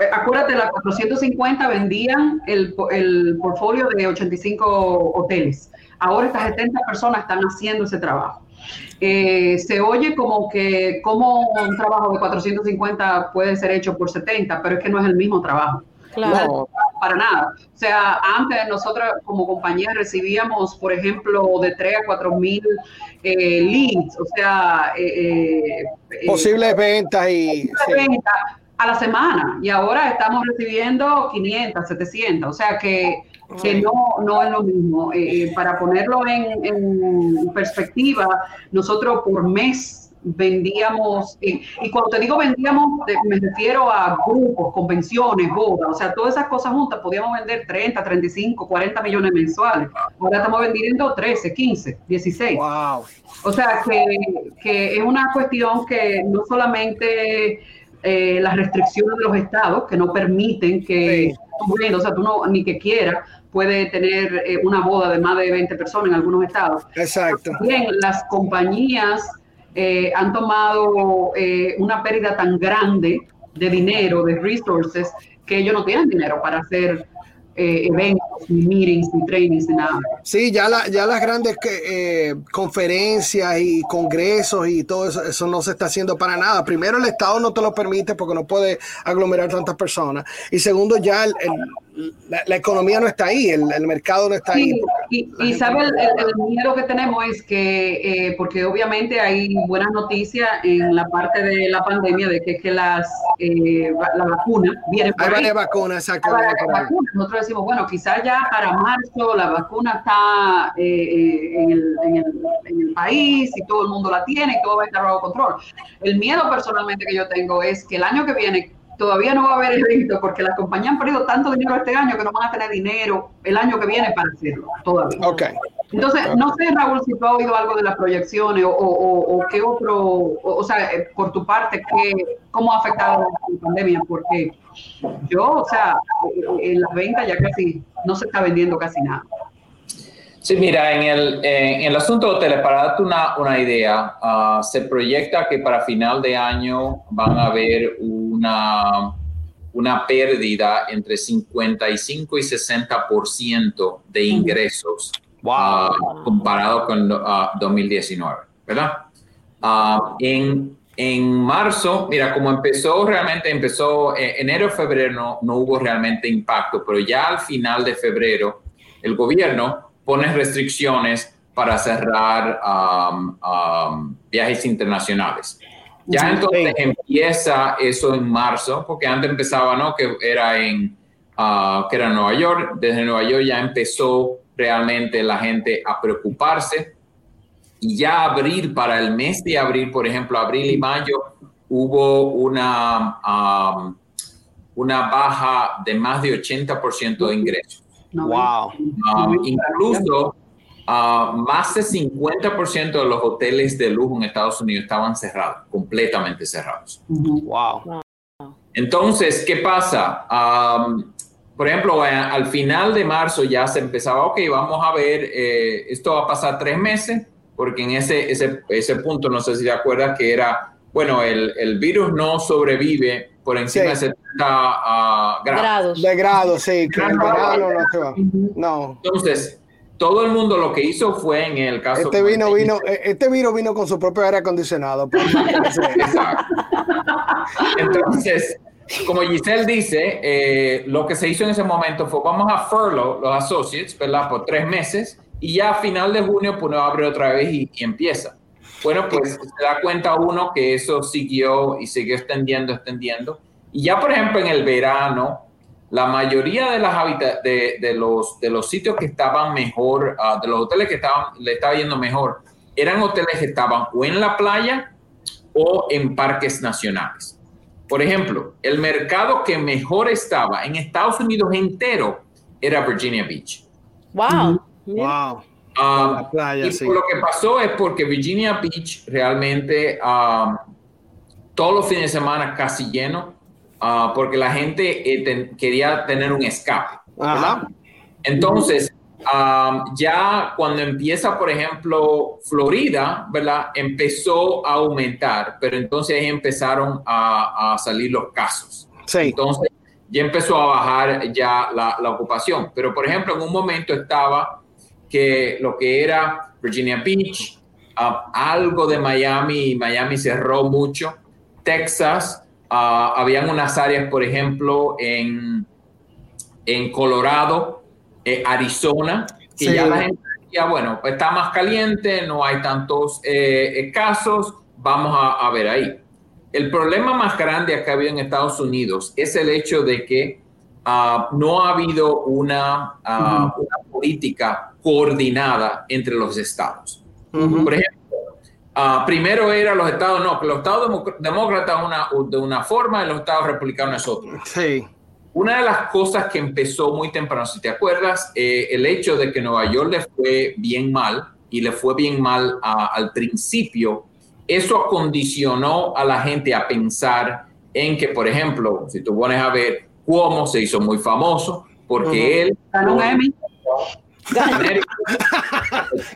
eh, acuérdate, las 450 vendían el, el portfolio de 85 hoteles. Ahora estas 70 personas están haciendo ese trabajo. Eh, se oye como que como un trabajo de 450 puede ser hecho por 70, pero es que no es el mismo trabajo. Claro. Para nada. O sea, antes nosotros como compañía recibíamos, por ejemplo, de 3 a 4 mil eh, leads, o sea, eh, eh, posibles ventas y ventas a la semana. Y ahora estamos recibiendo 500, 700, o sea que, que no, no es lo mismo. para ponerlo en, en perspectiva, nosotros por mes vendíamos, y, cuando te digo vendíamos, me refiero a grupos, convenciones, bodas, o sea, todas esas cosas juntas, podíamos vender 30, 35, 40 millones mensuales. Ahora estamos vendiendo 13, 15, 16. Wow. O sea, que, que es una cuestión que no solamente eh, las restricciones de los estados, que no permiten que o sea, tú no, ni que quieras, puede tener eh, una boda de más de 20 personas en algunos estados. Exacto. Bien, las compañías eh, han tomado eh, una pérdida tan grande de dinero, de resources, que ellos no tienen dinero para hacer eh, eventos, ni meetings, ni trainings, ni nada. Sí, ya, la, ya las grandes conferencias y congresos y todo eso, eso no se está haciendo para nada. Primero, el Estado no te lo permite porque no puede aglomerar tantas personas. Y segundo, ya el la, economía no está ahí, el, mercado no está ahí. Y, y sabe, el, miedo que tenemos es que, eh, porque obviamente hay buenas noticias en la parte de la pandemia de que, que las eh, la vacuna viene por Hay varias vacunas, exactamente. Nosotros decimos, bueno, quizás ya para marzo la vacuna está eh, en, el, en, el, en, el, país y todo el mundo la tiene y todo va a estar bajo control. El miedo personalmente que yo tengo es que el año que viene todavía no va a haber evento porque las compañías han perdido tanto dinero este año que no van a tener dinero el año que viene para hacerlo todavía. Okay. Entonces, no sé, Raúl, si tú has oído algo de las proyecciones o, o, qué otro, o, sea, eh, por tu parte, qué, ¿cómo ha afectado la pandemia? Porque yo, o sea, en las ventas ya casi no se está vendiendo casi nada. Sí, mira, en el, en el asunto de hoteles, para darte una, una idea, ah, se proyecta que para final de año van a haber una, una pérdida entre 55 y 60% de ingresos ah, comparado con 2019, ah, ¿verdad? en, en marzo, mira, como empezó realmente, empezó eh, enero, febrero no, no hubo realmente impacto, pero ya al final de febrero, el gobierno pone restricciones para cerrar um, um, viajes internacionales. Ya entonces empieza eso en marzo, porque antes empezaba, ¿no? Que era en, uh, que era Nueva York. Desde Nueva York ya empezó realmente la gente a preocuparse. Y ya abril, para el mes de abril, por ejemplo, abril y mayo, hubo una, um, una baja de más de 80% de ingresos. Wow. Um, incluso uh, más de 50% de los hoteles de lujo en Estados Unidos estaban cerrados, completamente cerrados. Wow. Entonces, ¿qué pasa? Um, por ejemplo, al final de marzo ya se empezaba, ok, vamos a ver, eh, esto va a pasar tres meses, porque en ese, ese, ese punto, no sé si te acuerdas, que era, bueno, el, el virus no sobrevive por encima de 70 uh, grados. De grados, sí, que el verano no se va. No. Entonces, todo el mundo lo que hizo fue en el caso. Este vino, vino, este vino vino con su propio aire acondicionado. Pues. [LAUGHS] Exacto. Entonces, como Giselle dice, eh, lo que se hizo en ese momento fue vamos a furlough los associates, ¿verdad? Por tres meses y ya a final de junio pues uno abre otra vez y, y empieza. Bueno, pues se da cuenta uno que eso siguió y siguió extendiendo, extendiendo. Y ya, por ejemplo, en el verano, la mayoría de, las de, de, los, de los sitios que estaban mejor, uh, de los hoteles que estaban, le estaba yendo mejor, eran hoteles que estaban o en la playa o en parques nacionales. Por ejemplo, el mercado que mejor estaba en Estados Unidos entero era Virginia Beach. Wow. Wow. Um, La playa, y sí. lo que pasó es porque Virginia Beach realmente um, todos los fines de semana casi lleno, uh, porque la gente eh, quería tener un escape. Entonces, um, ya cuando empieza, por ejemplo, Florida, ¿verdad? Empezó a aumentar, pero entonces ahí empezaron a, a salir los casos. Sí. Entonces, ya empezó a bajar ya la, la ocupación. Pero, por ejemplo, en un momento estaba que lo que era Virginia Beach, ah, algo de Miami, Miami cerró mucho, Texas, ah, habían unas áreas, por ejemplo, en, en Colorado, eh, Arizona, que Sí. ya la gente decía, bueno, pues está más caliente, no hay tantos eh, eh, casos, vamos a, a ver ahí. El problema más grande que ha habido en Estados Unidos es el hecho de que ah, no ha habido una, ah, una política coordinada entre los estados. Por ejemplo, ah, primero era los estados, no, que los estados democ- demócratas una, de una forma y los estados republicanos es otra. Sí. Una de las cosas que empezó muy temprano, si te acuerdas, eh, el hecho de que Nueva York le fue bien mal y le fue bien mal a- al principio, eso acondicionó a la gente a pensar en que, por ejemplo, si tú pones a ver, Cuomo se hizo muy famoso porque él... Ganó un Emmy.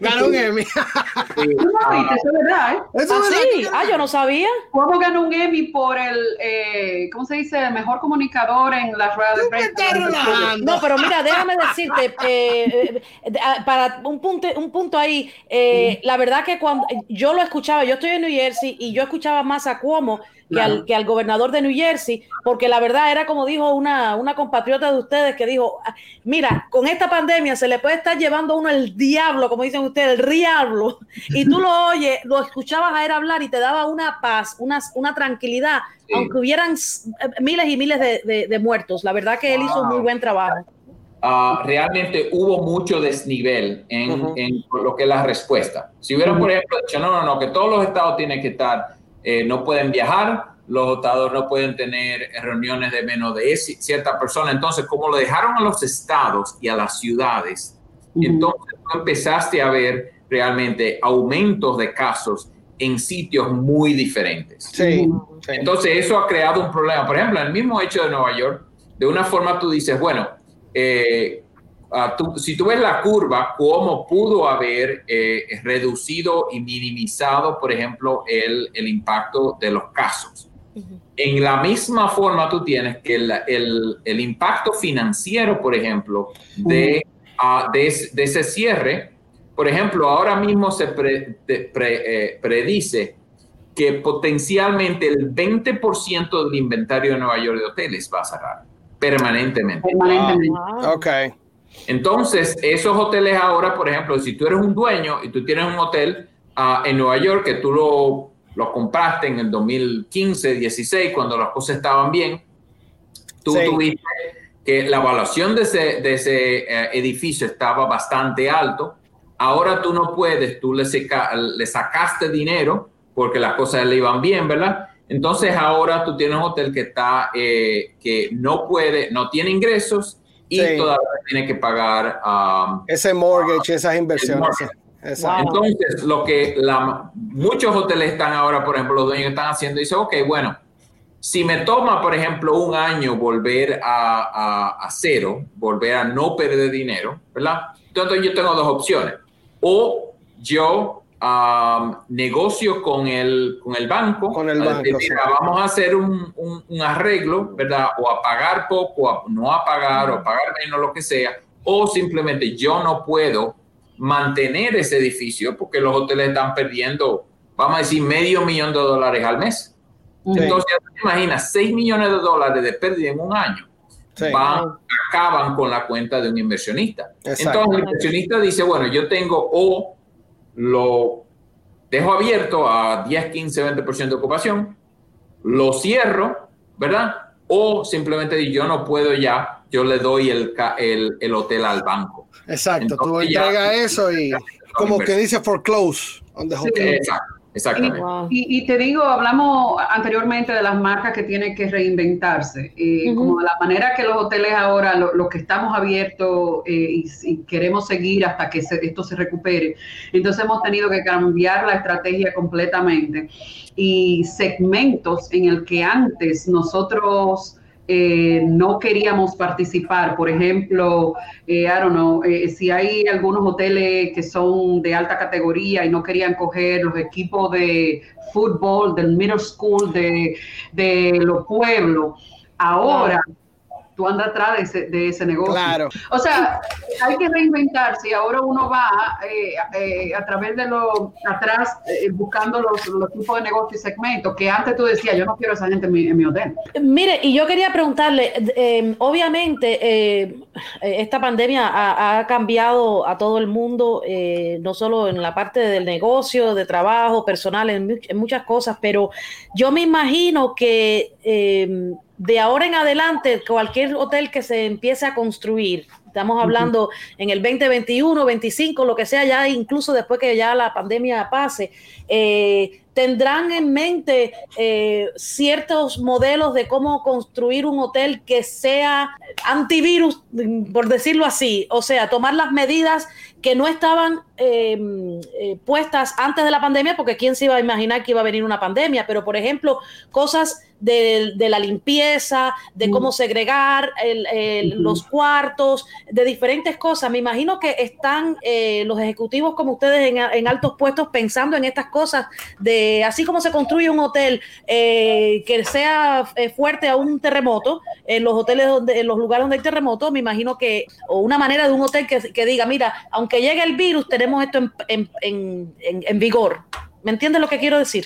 Ganó un Emmy. Tú no viste, eso es verdad, ¿eh? Eso ¿Ah, es sí? verdad. Ah, yo no sabía. Cuomo ganó un Emmy por el, eh, ¿cómo se dice? El mejor comunicador en las ruedas de. No, pero mira, déjame decirte, eh, eh, ah, para un punto, un punto ahí, eh, la verdad que cuando yo lo escuchaba, yo estoy en New Jersey y yo escuchaba más a Cuomo que, al, Claro. que al gobernador de New Jersey, porque la verdad era como dijo una, una compatriota de ustedes que dijo, "Ah, mira, con esta pandemia se le puede estar llevando a uno el diablo, como dicen ustedes, el diablo, y tú lo oyes, lo escuchabas a él hablar y te daba una paz, una, una tranquilidad, Sí. aunque hubieran eh, miles y miles de, de- de muertos. La verdad que él hizo un muy buen trabajo. ah, realmente hubo mucho desnivel en, Ujú. en lo que es la respuesta. Si hubieran, por ejemplo, dicho, no, no, no, que todos los estados tienen que estar, eh, no pueden viajar, los estados no pueden tener reuniones de menos de cierta persona. Entonces, como lo dejaron a los estados y a las ciudades, entonces tú empezaste a ver realmente aumentos de casos en sitios muy diferentes. Sí. sí. Entonces eso ha creado un problema. Por ejemplo, el mismo hecho de Nueva York, de una forma tú dices, bueno, eh, ah, tú- si tú ves la curva, cómo pudo haber eh, reducido y minimizado, por ejemplo, el, el impacto de los casos. En la misma forma tú tienes que el, el- el impacto financiero, por ejemplo, de, ah, de ese cierre, por ejemplo, ahora mismo se pre- de- pre- eh, predice que potencialmente el 20% del inventario de Nueva York de hoteles va a cerrar permanentemente. Permanentemente. Wow. Ok. Entonces, esos hoteles ahora, por ejemplo, si tú eres un dueño y tú tienes un hotel ah, en Nueva York que tú lo, lo compraste en el 2015, 16, cuando las cosas estaban bien, tú Sí. tuviste que la evaluación de ese, de ese eh, edificio estaba bastante alto. Ahora tú no puedes, tú le, seca- le sacaste dinero porque las cosas le iban bien, ¿verdad? Entonces ahora tú tienes un hotel que está, eh, que no puede, no tiene ingresos y Sí. todavía tiene que pagar. um, Ese mortgage, esas inversiones. Exacto. Entonces, lo que la, muchos hoteles están ahora, por ejemplo, los dueños están haciendo, dicen, ok, bueno, si me toma, por ejemplo, un año volver a, a- a cero, volver a no perder dinero, ¿verdad? Entonces yo tengo dos opciones. O yo negocio con el, con el banco. Con el banco. Vamos a hacer un, un, arreglo, ¿verdad? O a pagar poco, a no a pagar, o a pagar menos, lo que sea. O simplemente yo no puedo mantener ese edificio porque los hoteles están perdiendo, vamos a decir, medio millón de dólares al mes. Entonces, imagina 6 millones de dólares de pérdida en un año. Van, acaban con la cuenta de un inversionista. Entonces, el inversionista dice, bueno, yo tengo o lo dejo abierto a 10, 15, 20% de ocupación, lo cierro, ¿verdad? O simplemente yo no puedo ya, yo le doy el, el, el hotel al banco. Exacto, tú entregas eso y como que dice foreclose on the hotel. Exacto. Exactamente. Y, te digo, hablamos anteriormente de las marcas que tienen que reinventarse, eh, como de la manera que los hoteles ahora, los que estamos abiertos eh, y, queremos seguir hasta que esto se recupere. Entonces hemos tenido que cambiar la estrategia completamente y segmentos en el que antes nosotros eh, no queríamos participar. Por ejemplo, eh, I don't know, eh, si hay algunos hoteles que son de alta categoría y no querían coger los equipos de fútbol del middle school de, de los pueblos, ahora tú andas atrás de ese, de ese negocio. Claro. O sea, hay que reinventarse y ahora uno va eh, eh, a través de lo atrás eh, buscando los, los, tipos de negocio y segmentos que antes tú decías, yo no quiero esa gente en mi, en mi hotel. Mire, y yo quería preguntarle, obviamente esta pandemia ha, ha, cambiado a todo el mundo, no solo en la parte del negocio, de trabajo, personal, en, en muchas cosas, pero yo me imagino que de ahora en adelante, cualquier hotel que se empiece a construir, estamos hablando en el 2021, 25, lo que sea, ya incluso después que ya la pandemia pase, eh, tendrán en mente eh, ciertos modelos de cómo construir un hotel que sea antivirus, por decirlo así, o sea, tomar las medidas que no estaban em, eh, puestas antes de la pandemia, porque quién se iba a imaginar que iba a venir una pandemia, pero por ejemplo, cosas de, la limpieza, de cómo segregar los cuartos, de diferentes cosas. Me imagino que están eh, los ejecutivos como ustedes en, altos puestos pensando en estas cosas, de así como se construye un hotel eh, que sea eh, fuerte a un terremoto, en los hoteles donde, en los lugares donde hay terremoto, me imagino que, o una manera de un hotel que, diga, mira, aunque llegue el virus, tenemos esto en, vigor. ¿Me entiendes lo que quiero decir?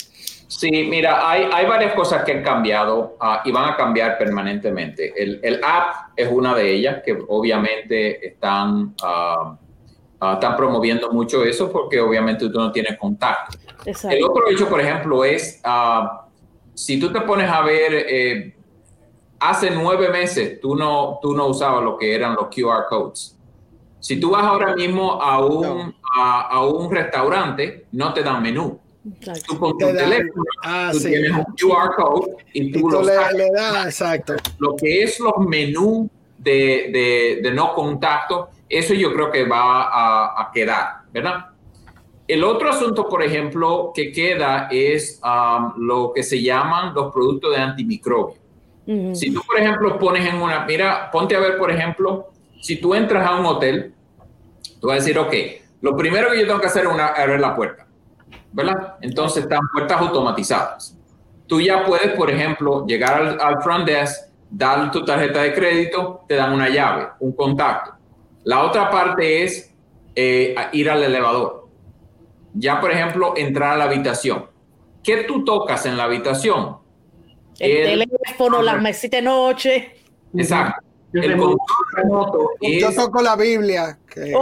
Sí, mira, hay, hay varias cosas que han cambiado ah, y van a cambiar permanentemente. El, el, app es una de ellas, que obviamente están, uh, están promoviendo mucho eso porque obviamente tú no tienes contacto. El otro hecho, por ejemplo, es, si tú te pones a ver, eh, hace nueve meses tú no, tú no usabas lo que eran los QR codes. Si tú vas ahora mismo a un, a, a un restaurante, no te dan menú Tú con tu teléfono, ah, tú tienes un QR code y tú, lo le, le das, exacto. Lo que es los menús de, de, de, no contacto, eso yo creo que va a, a, quedar, ¿verdad? El otro asunto, por ejemplo, que queda es um, lo que se llaman los productos de antimicrobio. Si tú, por ejemplo, pones en una, mira, ponte a ver, por ejemplo, si tú entras a un hotel, tú vas a decir, ok, lo primero que yo tengo que hacer es una, abrir la puerta. ¿Verdad? Entonces están puertas automatizadas. Tú ya puedes, por ejemplo, llegar al, front desk, dar tu tarjeta de crédito, te dan una llave, un contacto. La otra parte es eh, ir al elevador. Ya, por ejemplo, entrar a la habitación. ¿Qué tú tocas en la habitación? El, teléfono, las mesitas de noche. Exacto. El control remoto Yo toco la Biblia. Que...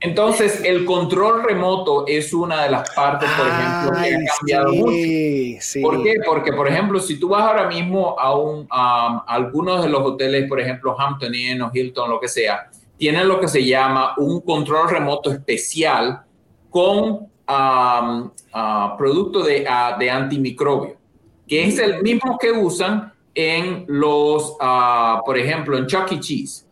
Entonces, el control remoto es una de las partes, por ejemplo, que ha cambiado mucho. ¿Por qué? Porque, por ejemplo, si tú vas ahora mismo a, un, a, algunos de los hoteles, por ejemplo, Hampton Inn o Hilton, lo que sea, tienen lo que se llama un control remoto especial con um, producto de, de antimicrobio que es el mismo que usan en los, uh, por ejemplo, en Chuck E. Cheese.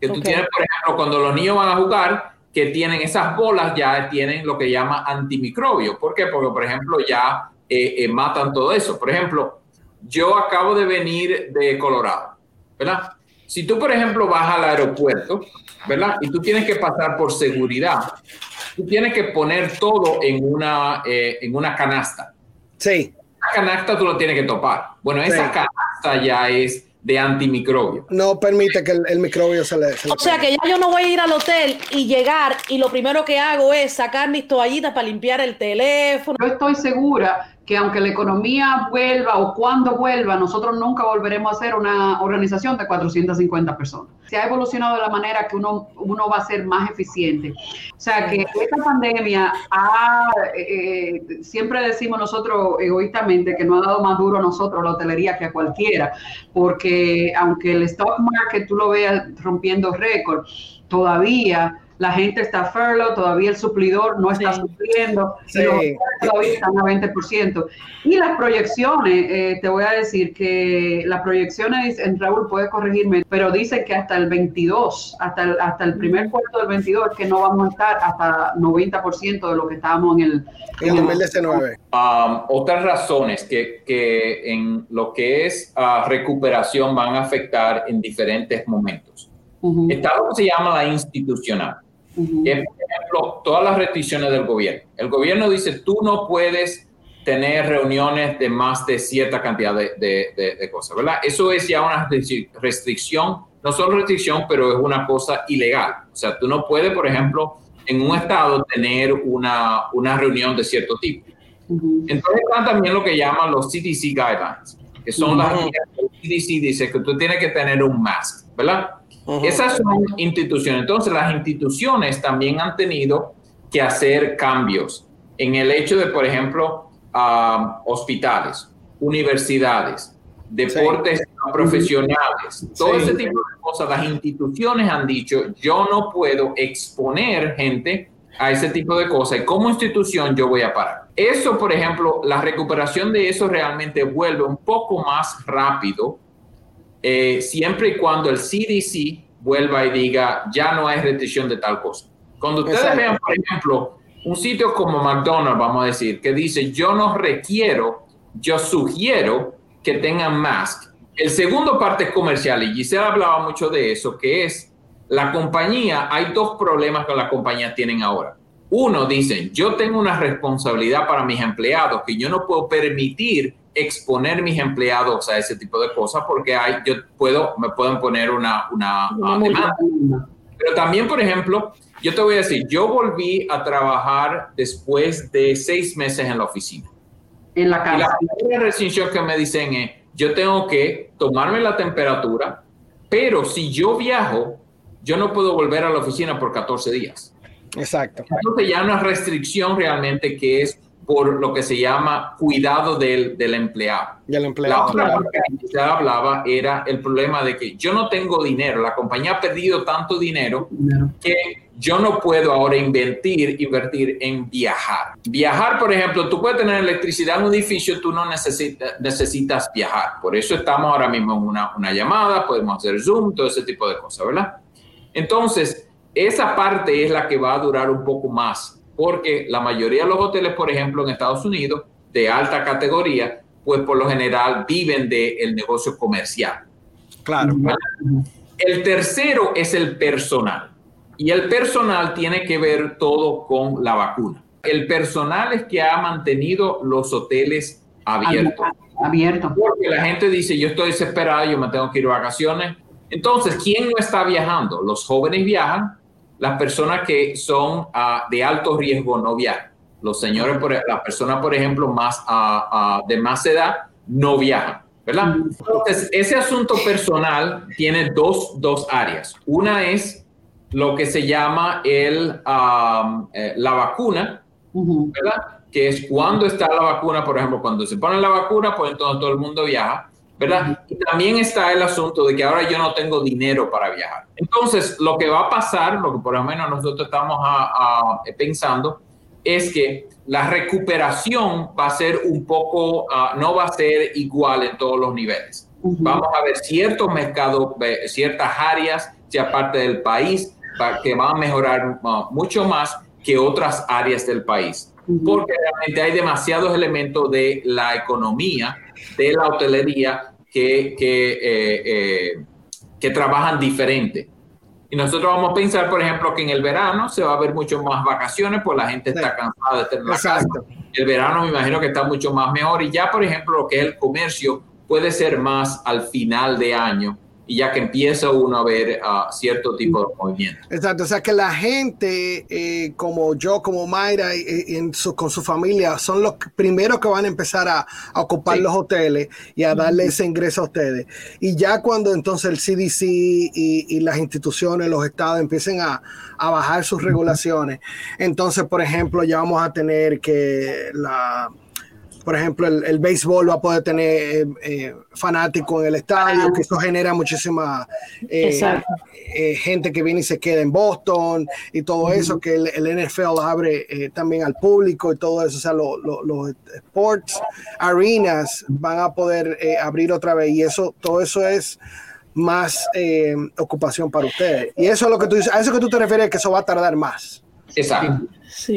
Que tú tienes, por ejemplo, cuando los niños van a jugar, que tienen esas bolas, ya tienen lo que llama antimicrobio. ¿Por qué? Porque, por ejemplo, ya eh, eh, matan todo eso. Por ejemplo, yo acabo de venir de Colorado, ¿verdad? si tú, por ejemplo, vas al aeropuerto, ¿verdad? Y tú tienes que pasar por seguridad, tú tienes que poner todo en una, eh, en una canasta. Sí. La canasta tú lo tienes que topar. Bueno, esa canasta ya es de antimicrobio. No permite que el, microbio se le, O sea que ya yo no voy a ir al hotel y llegar y lo primero que hago es sacar mis toallitas para limpiar el teléfono. Yo estoy segura que aunque la economía vuelva o cuando vuelva, nosotros nunca volveremos a ser una organización de 450 personas. Se ha evolucionado de la manera que uno, uno va a ser más eficiente. O sea que esta pandemia ha, eh, siempre decimos nosotros egoístamente que no ha dado más duro a nosotros la hotelería que a cualquiera, porque aunque el stock market tú lo veas rompiendo récord, todavía la gente está furlough, todavía el suplidor no está supliendo, todavía están a 20%. Y las proyecciones, eh, te voy a decir que las proyecciones, en Raúl puede corregirme, pero dice que hasta el 22, hasta el, hasta el primer cuarto del 22, que no vamos a estar hasta 90% de lo que estábamos en el... En 2019. Um, otras razones que, que, en lo que es uh, recuperación van a afectar en diferentes momentos. Está lo que se llama la institucional por ejemplo, todas las restricciones del gobierno. El gobierno dice, tú no puedes tener reuniones de más de cierta cantidad de, de, cosas, ¿verdad? Eso es ya una restricción, no solo restricción, pero es una cosa ilegal. O sea, tú no puedes, por ejemplo, en un estado tener una, una reunión de cierto tipo. Entonces están también lo que llaman los CDC guidelines, que son las las el CDC dice que tú tienes que tener un mask, ¿verdad? Esas son instituciones. Entonces, las instituciones también han tenido que hacer cambios en el hecho de, por ejemplo, hospitales, universidades, deportes profesionales, todo ese tipo de cosas. Las instituciones han dicho, yo no puedo exponer gente a ese tipo de cosas y como institución yo voy a parar. Eso, por ejemplo, la recuperación de eso realmente vuelve un poco más rápido eh, siempre y cuando el CDC vuelva y diga, ya no hay restricción de tal cosa. Cuando ustedes vean, por ejemplo, un sitio como McDonald's, vamos a decir, que dice, yo no requiero, yo sugiero que tengan mask. El segundo parte es comercial, y Giselle hablaba mucho de eso, que es la compañía, hay dos problemas que las compañías tienen ahora. Uno, dicen, yo tengo una responsabilidad para mis empleados que yo no puedo permitir exponer mis empleados a ese tipo de cosas porque hay, yo puedo, me pueden poner una, una, demanda. Pero también, por ejemplo, yo te voy a decir, yo volví a trabajar después de seis meses en la oficina. En la casa. Y la primera restricción que me dicen es, yo tengo que tomarme la temperatura, pero si yo viajo, yo no puedo volver a la oficina por 14 días. Exacto. Entonces ya una restricción realmente que es por lo que se llama cuidado del, del empleado. La otra parte que se hablaba era el problema de que yo no tengo dinero, la compañía ha perdido tanto dinero que yo no puedo ahora invertir, invertir en viajar. Viajar, por ejemplo, tú puedes tener electricidad en un edificio, tú no necesitas, necesitas viajar. Por eso estamos ahora mismo en una, una llamada, podemos hacer Zoom, todo ese tipo de cosas, ¿verdad? Entonces, esa parte es la que va a durar un poco más porque la mayoría de los hoteles, por ejemplo, en Estados Unidos, de alta categoría, pues por lo general viven del negocio comercial. Claro. El tercero es el personal. Y el personal tiene que ver todo con la vacuna. El personal es que ha mantenido los hoteles abiertos. Abiertos. Porque la gente dice, yo estoy desesperado, yo me tengo que ir de vacaciones. Entonces, ¿quién no está viajando? Los jóvenes viajan, las personas que son uh, de alto riesgo no viajan. Los señores, por, las personas, por ejemplo, más uh, de más edad no viajan, ¿verdad? Entonces, ese asunto personal tiene dos, dos áreas. Una es lo que se llama el, eh, la vacuna, ¿verdad? Que es cuando está la vacuna, por ejemplo, cuando se pone la vacuna, pues entonces todo el mundo viaja. ¿Verdad? Y también está el asunto de que ahora yo no tengo dinero para viajar. Entonces, lo que va a pasar, lo que por lo menos nosotros estamos pensando, es que la recuperación va a ser un poco, ah, no va a ser igual en todos los niveles. Vamos a ver ciertos mercados, ciertas áreas, ya parte del país, que van a mejorar ah, mucho más que otras áreas del país. Porque realmente hay demasiados elementos de la economía, de la hotelería, que, que, eh, eh, que trabajan diferente. Y nosotros vamos a pensar, por ejemplo, que en el verano se va a ver mucho más vacaciones, pues la gente está cansada de estar en la casa. El verano me imagino que está mucho más mejor. Y ya, por ejemplo, lo que es el comercio puede ser más al final de año, y ya que empieza uno a ver uh, cierto tipo de movimiento. Exacto, o sea que la gente eh, como yo, como Mayra, y, en su, con su familia, son los primeros que van a empezar a, a ocupar sí. los hoteles y a darle ese ingreso a ustedes. Y ya cuando entonces el CDC y, y las instituciones, los estados empiecen a, a, bajar sus regulaciones, entonces, por ejemplo, ya vamos a tener que la por ejemplo, el, el, béisbol va a poder tener eh, eh, fanáticos en el estadio, que eso genera muchísima eh, eh, gente que viene y se queda en Boston y todo uh -huh. eso, que el, el NFL abre eh, también al público y todo eso, o sea, lo, lo, los sports arenas van a poder eh, abrir otra vez y eso, todo eso es más ocupación para ustedes. Y eso es lo que tú dices, a eso que tú te refieres, que eso va a tardar más. Exacto. Sí.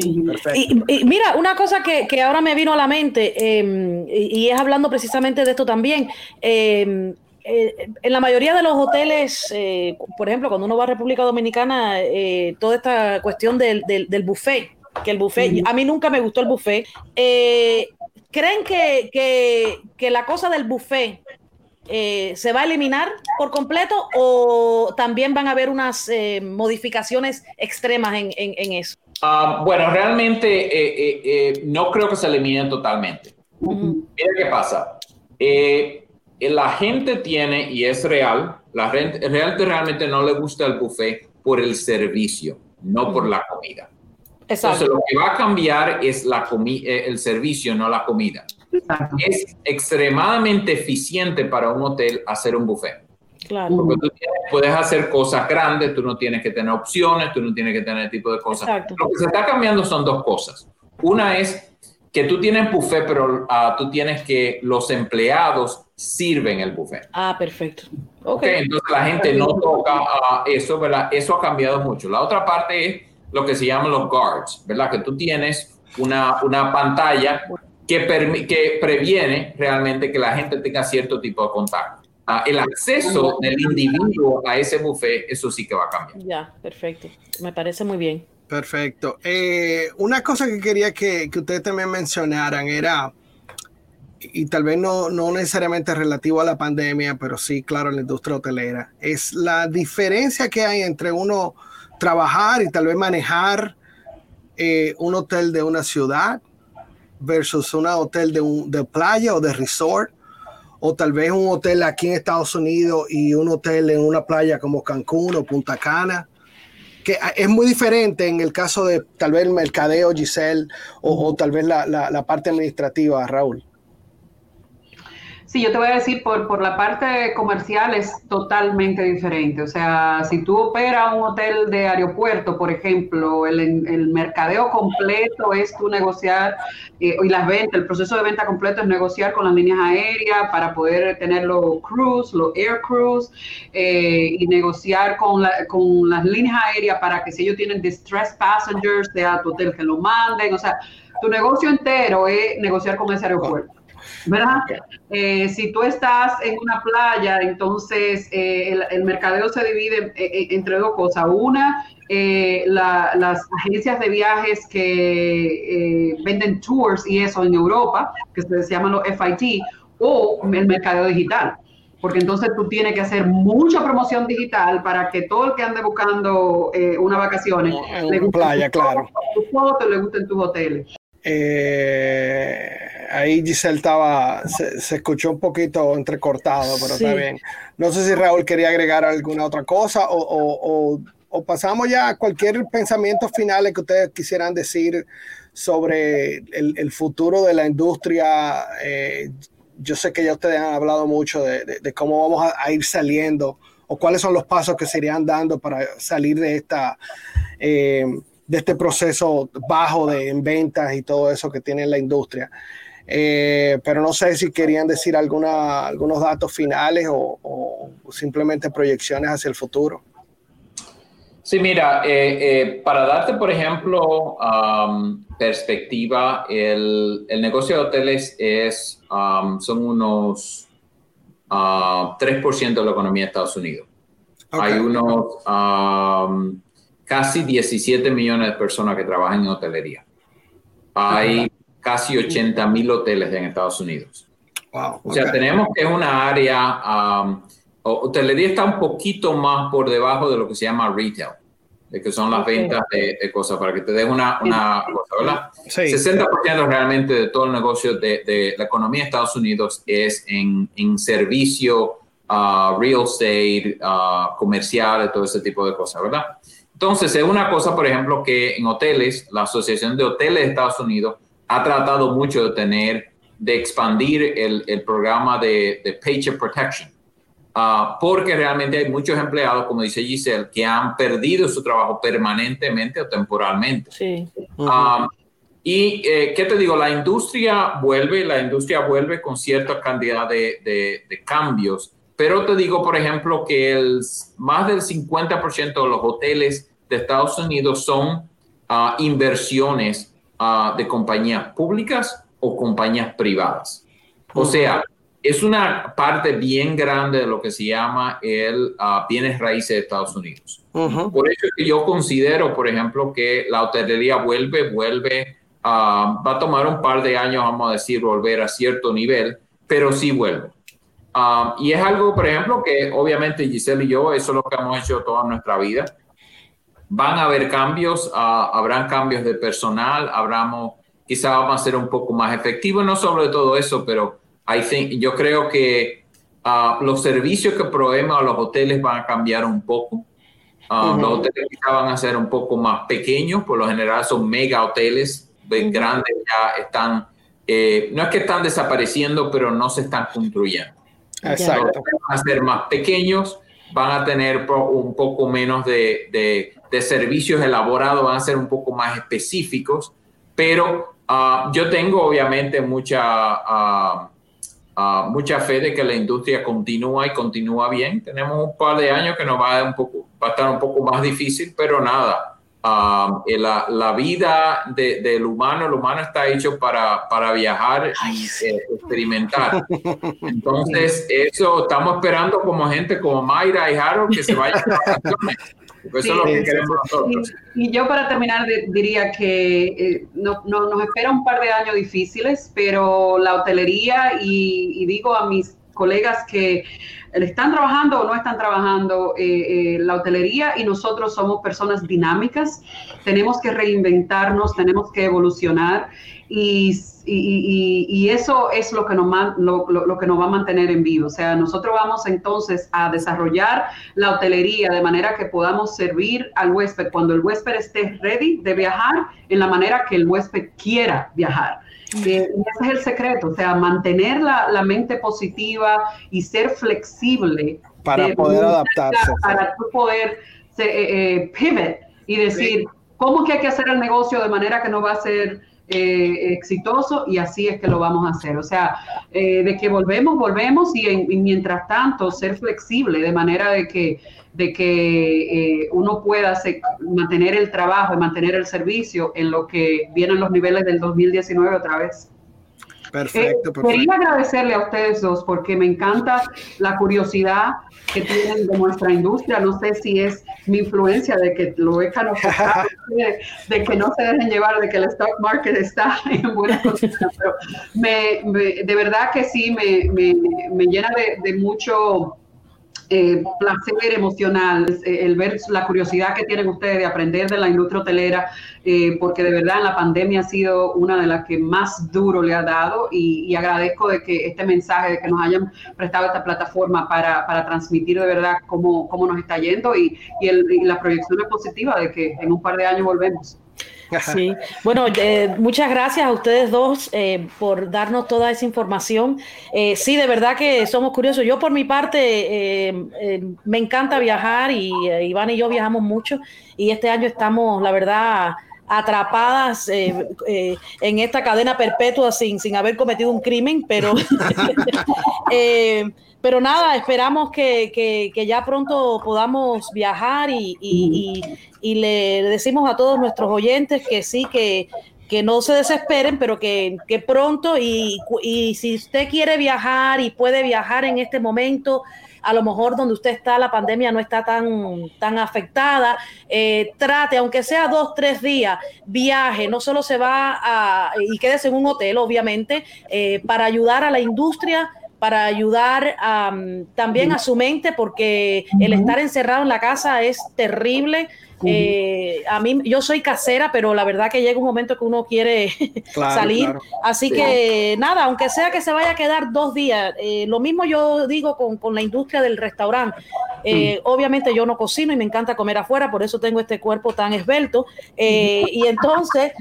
Y, y, mira, una cosa que, que, ahora me vino a la mente, eh, y, y, es hablando precisamente de esto también. Eh, eh, en la mayoría de los hoteles, eh, por ejemplo, cuando uno va a República Dominicana, eh, toda esta cuestión del, del, del, buffet, que el buffet, uh -huh. a mí nunca me gustó el buffet. ¿Creen que, que, que, la cosa del buffet se va a eliminar por completo o también van a haber unas modificaciones extremas en, en, en eso? Uh, bueno, realmente eh, eh, eh, no creo que se eliminen totalmente. Uh -huh. Mira qué pasa. la gente tiene, y es real, la gente, realmente no le gusta el buffet por el servicio, no por la comida. Exacto. Entonces, lo que va a cambiar es la el servicio, no la comida. Exacto. Es extremadamente eficiente para un hotel hacer un buffet. Claro. Porque tú tienes, puedes hacer cosas grandes, tú no tienes que tener opciones, tú no tienes que tener tipo de cosas. Exacto. Lo que se está cambiando son dos cosas. Una es que tú tienes buffet, pero uh, tú tienes que los empleados sirven el buffet. Ah, perfecto. Okay. okay entonces la gente no toca uh, eso, ¿verdad? Eso ha cambiado mucho. La otra parte es lo que se llaman los guards, ¿verdad? Que tú tienes una, una pantalla que, que previene realmente que la gente tenga cierto tipo de contacto. Uh, el acceso del individuo a ese buffet, eso sí que va a cambiar. Ya, perfecto. Me parece muy bien. Perfecto. Eh, una cosa que quería que, que, ustedes también mencionaran era, y tal vez no, no necesariamente relativo a la pandemia, pero sí, claro, en la industria hotelera, es la diferencia que hay entre uno trabajar y tal vez manejar eh, un hotel de una ciudad versus un hotel de, un, de playa o de resort o tal vez un hotel aquí en Estados Unidos y un hotel en una playa como Cancún o Punta Cana, que es muy diferente en el caso de tal vez el mercadeo, Giselle, o, o tal vez la, la, la parte administrativa, Raúl. Sí, yo te voy a decir, por, por la parte comercial es totalmente diferente. O sea, si tú operas un hotel de aeropuerto, por ejemplo, el, el mercadeo completo es tú negociar, eh, y las ventas, el proceso de venta completo es negociar con las líneas aéreas para poder tener los cruise, los air cruise, eh, y negociar con, con las líneas aéreas para que si ellos tienen distressed passengers, sea tu hotel que lo manden. O sea, tu negocio entero es negociar con ese aeropuerto. ¿Verdad? Eh, si tú estás en una playa, entonces eh, el, el, mercadeo se divide eh, entre dos cosas. Una, la, las agencias de viajes que venden tours y eso en Europa, que se, se llaman los FIT, o el mercadeo digital porque entonces tú tienes que hacer mucha promoción digital para que todo el que ande buscando eh, unas vacaciones en le guste playa, tu claro. tus fotos, le gusten tus hoteles. Eh, ahí Giselle estaba, se, se, escuchó un poquito entrecortado, pero sí. está bien. No sé si Raúl quería agregar alguna otra cosa o, o, o, o pasamos ya a cualquier pensamiento final que ustedes quisieran decir sobre el, el futuro de la industria. Eh, yo sé que ya ustedes han hablado mucho de, de, de cómo vamos a, a, ir saliendo o cuáles son los pasos que se irían dando para salir de esta... Eh, de este proceso bajo de en ventas y todo eso que tiene la industria. Eh, pero no sé si querían decir alguna, algunos datos finales o, o, simplemente proyecciones hacia el futuro. Sí, mira, eh, eh, para darte, por ejemplo, um, perspectiva, el, el, negocio de hoteles es, um, son unos uh, 3% de la economía de Estados Unidos. Hay unos um, casi 17 millones de personas que trabajan en hotelería. Hay casi 80 mil hoteles en Estados Unidos. Wow, O sea, tenemos que es una área, um, hotelería está un poquito más por debajo de lo que se llama retail, de que son las ventas de, de cosas, para que te des una, una cosa, ¿verdad? Sí. 60% realmente de todo el negocio de, de la economía de Estados Unidos es en, en servicio, ah, real estate, ah, comercial, todo ese tipo de cosas, ¿verdad? Entonces, es una cosa, por ejemplo, que en hoteles, la Asociación de Hoteles de Estados Unidos ha tratado mucho de tener, de expandir el, el programa de, de Paycheck Protection. Ah, porque realmente hay muchos empleados, como dice Giselle, que han perdido su trabajo permanentemente o temporalmente. Sí. Um, y eh, qué te digo, la industria vuelve, la industria vuelve con cierta cantidad de, de- de cambios, pero te digo, por ejemplo, que el, más del 50% de los hoteles de Estados Unidos son ah, inversiones ah, de compañías públicas o compañías privadas. O sea, es una parte bien grande de lo que se llama el ah, bienes raíces de Estados Unidos. Por eso es que yo considero, por ejemplo, que la hotelería vuelve, vuelve, ah, va a tomar un par de años, vamos a decir, volver a cierto nivel, pero sí vuelve. Y es algo, por ejemplo, que obviamente Giselle y yo, eso es lo que hemos hecho toda nuestra vida. Van a haber cambios, ah, habrán cambios de personal, habramos, quizá vamos a ser un poco más efectivos, no sobre todo eso, pero I think, yo creo que ah, los servicios que proveemos a los hoteles van a cambiar un poco. Ah, Los hoteles quizá van a ser un poco más pequeños, por lo general son mega hoteles, de grandes ya están, eh, no es que están desapareciendo, pero no se están construyendo. Exacto. Van a ser más pequeños, van a tener un poco menos de, de- de servicios elaborados, van a ser un poco más específicos, pero ah, yo tengo obviamente mucha, ah, ah, mucha fe de que la industria continúa y continúa bien. Tenemos un par de años que nos va a, un poco, va a estar un poco más difícil, pero nada. eh, la, la vida de- del humano, el humano está hecho para, para viajar y eh, experimentar. Entonces, eso estamos esperando como gente como Mayra y Harold que se vayan de vacaciones. Porque Eso es lo Sí, que sí, queremos nosotros. Y, y yo para terminar de- diría que eh, no, no- nos espera un par de años difíciles, pero la hotelería y, y digo a mis colegas que están trabajando o no están trabajando eh, eh, la hotelería y nosotros somos personas dinámicas, tenemos que reinventarnos, tenemos que evolucionar y, y- y- y eso es lo que, nos, man- lo, lo- lo que nos va a mantener en vivo. O sea, nosotros vamos entonces a desarrollar la hotelería de manera que podamos servir al huésped cuando el huésped esté ready de viajar en la manera que el huésped quiera viajar. Eh, y ese es el secreto, o sea, mantener la, la mente positiva y ser flexible. Para de- poder adaptarse. Para tú poder se- eh, eh, pivot y decir, ¿cómo es que hay que hacer el negocio de manera que no va a ser eh, exitoso? Y así es que lo vamos a hacer. O sea, eh, de que volvemos, volvemos y, y mientras tanto ser flexible de manera de que, de que eh, uno pueda hacer- mantener el trabajo y mantener el servicio en lo que vienen los niveles del 2019 otra vez. Perfecto, Eh, perfecto. Quería agradecerle a ustedes dos porque me encanta la curiosidad que tienen de nuestra industria. No sé si es mi influencia de que lo he canalizado, de, [LAUGHS] de que no se dejen llevar, de que el stock market está [LAUGHS] en buenas condiciones, pero me, me- de verdad que sí, me, me- me llena de, de mucho eh, placer emocional, eh, el ver la curiosidad que tienen ustedes de aprender de la industria hotelera, eh, porque de verdad la pandemia ha sido una de las que más duro le ha dado y, y agradezco de que este mensaje, de que nos hayan prestado esta plataforma para, para transmitir de verdad cómo, cómo nos está yendo y, y, el- y la proyección es positiva de que en un par de años volvemos. Sí, bueno, eh, muchas gracias a ustedes dos eh, por darnos toda esa información. Eh, sí, de verdad que somos curiosos. Yo por mi parte eh, eh, me encanta viajar y Iván y yo viajamos mucho y este año estamos, la verdad, atrapadas eh, eh, en esta cadena perpetua sin, sin haber cometido un crimen, pero, [LAUGHS] eh, pero nada, esperamos que, que- ya pronto podamos viajar y, y- le decimos a todos nuestros oyentes que sí, que, que no se desesperen, pero que, que pronto y si usted quiere viajar y puede viajar en este momento, a lo mejor donde usted está la pandemia no está tan, tan afectada, eh, trate, aunque sea dos, tres días, viaje, no solo se va a, y quédese en un hotel, obviamente, eh, para ayudar a la industria para ayudar también a su mente, porque el estar encerrado en la casa es terrible. Eh, a mí, yo soy casera, pero la verdad que llega un momento que uno quiere [LAUGHS] salir. Así que nada, aunque sea que se vaya a quedar dos días, eh, lo mismo yo digo con, con la industria del restaurante. Eh, obviamente yo no cocino y me encanta comer afuera, por eso tengo este cuerpo tan esbelto. y entonces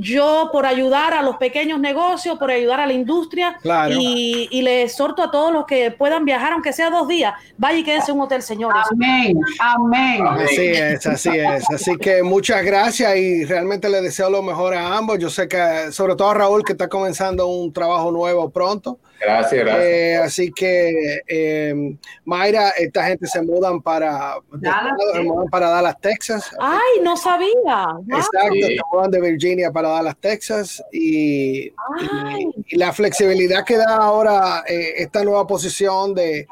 yo por ayudar a los pequeños negocios, por ayudar a la industria y, y, le exhorto a todos los que puedan viajar, aunque sea dos días, vaya y quédense en un hotel, señores. Amén, amén. Así es, así es. Así que muchas gracias y realmente le deseo lo mejor a ambos. Yo sé que, sobre todo a Raúl, que está comenzando un trabajo nuevo pronto. Gracias, gracias. Eh, así que, eh, Mayra, esta gente se mudan para Dallas, para Dallas, Texas. Ay, no sabía. Exacto, se mudan de Virginia para Dallas, Texas. Y, y, la flexibilidad que da ahora eh, esta nueva posición de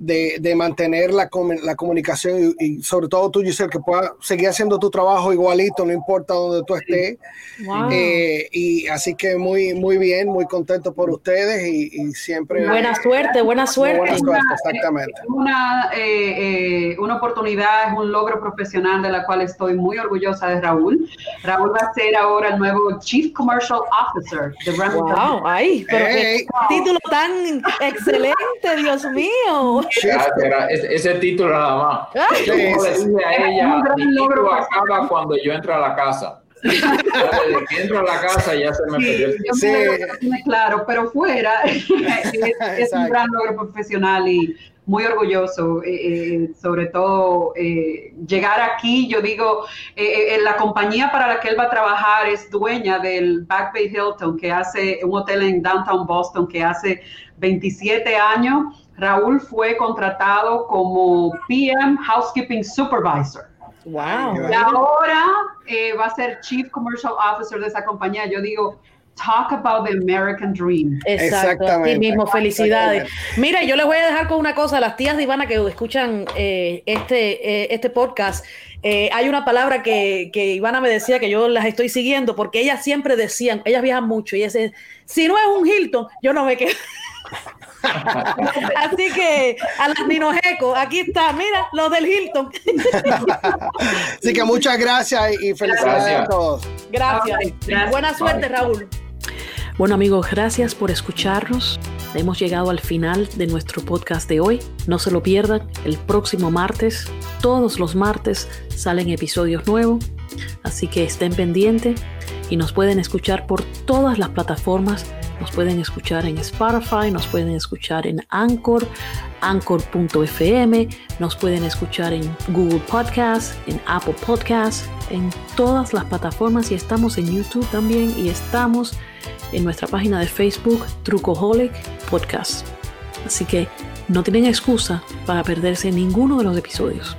de, de mantener la, la comunicación y, sobre todo tú, Giselle, que puedas seguir haciendo tu trabajo igualito, no importa donde tú estés. Eh, y así que muy, muy bien, muy contento por ustedes y, siempre... Buena suerte, buena suerte. Buena suerte, exactamente. Una, eh, eh, una oportunidad, es un logro profesional de la cual estoy muy orgullosa de Raúl. Raúl va a ser ahora el nuevo Chief Commercial Officer de Wow, ay, pero qué título tan excelente, Dios mío ese, título nada más. Yo a ella, mi título acaba cuando yo entro a la casa. Desde que entro a la casa ya se me perdió el sí, Claro, pero fuera [LAUGHS] es, un gran logro profesional y muy orgulloso, eh, eh, sobre todo eh, llegar aquí, yo digo, la compañía para la que él va a trabajar es dueña del Back Bay Hilton, que hace un hotel en Downtown Boston, que hace 27 años Raúl fue contratado como PM Housekeeping Supervisor. Wow. Y ahora eh, va a ser Chief Commercial Officer de esa compañía. Yo digo, talk about the American Dream. Exacto, Exactamente. mismo, felicidades. Mira, yo les voy a dejar con una cosa, las tías de Ivana que escuchan eh, este, eh, este podcast. hay una palabra que, que, Ivana me decía que yo las estoy siguiendo porque ellas siempre decían, ellas viajan mucho y ese, si no es un Hilton, yo no me quedo. Así que a las Ninojeco, aquí está, mira, los del Hilton. Así que muchas gracias y felicidades a todos. Gracias. Buena suerte, Raúl. Bueno amigos, gracias por escucharnos. Hemos llegado al final de nuestro podcast de hoy. No se lo pierdan, el próximo martes, todos los martes salen episodios nuevos, así que estén pendientes y nos pueden escuchar por todas las plataformas nos pueden escuchar en Spotify, nos pueden escuchar en Anchor, anchor.fm, nos pueden escuchar en Google Podcast, en Apple Podcast, en todas las plataformas y estamos en YouTube también y estamos en nuestra página de Facebook, Trucoholic Podcast. Así que no tienen excusa para perderse ninguno de los episodios.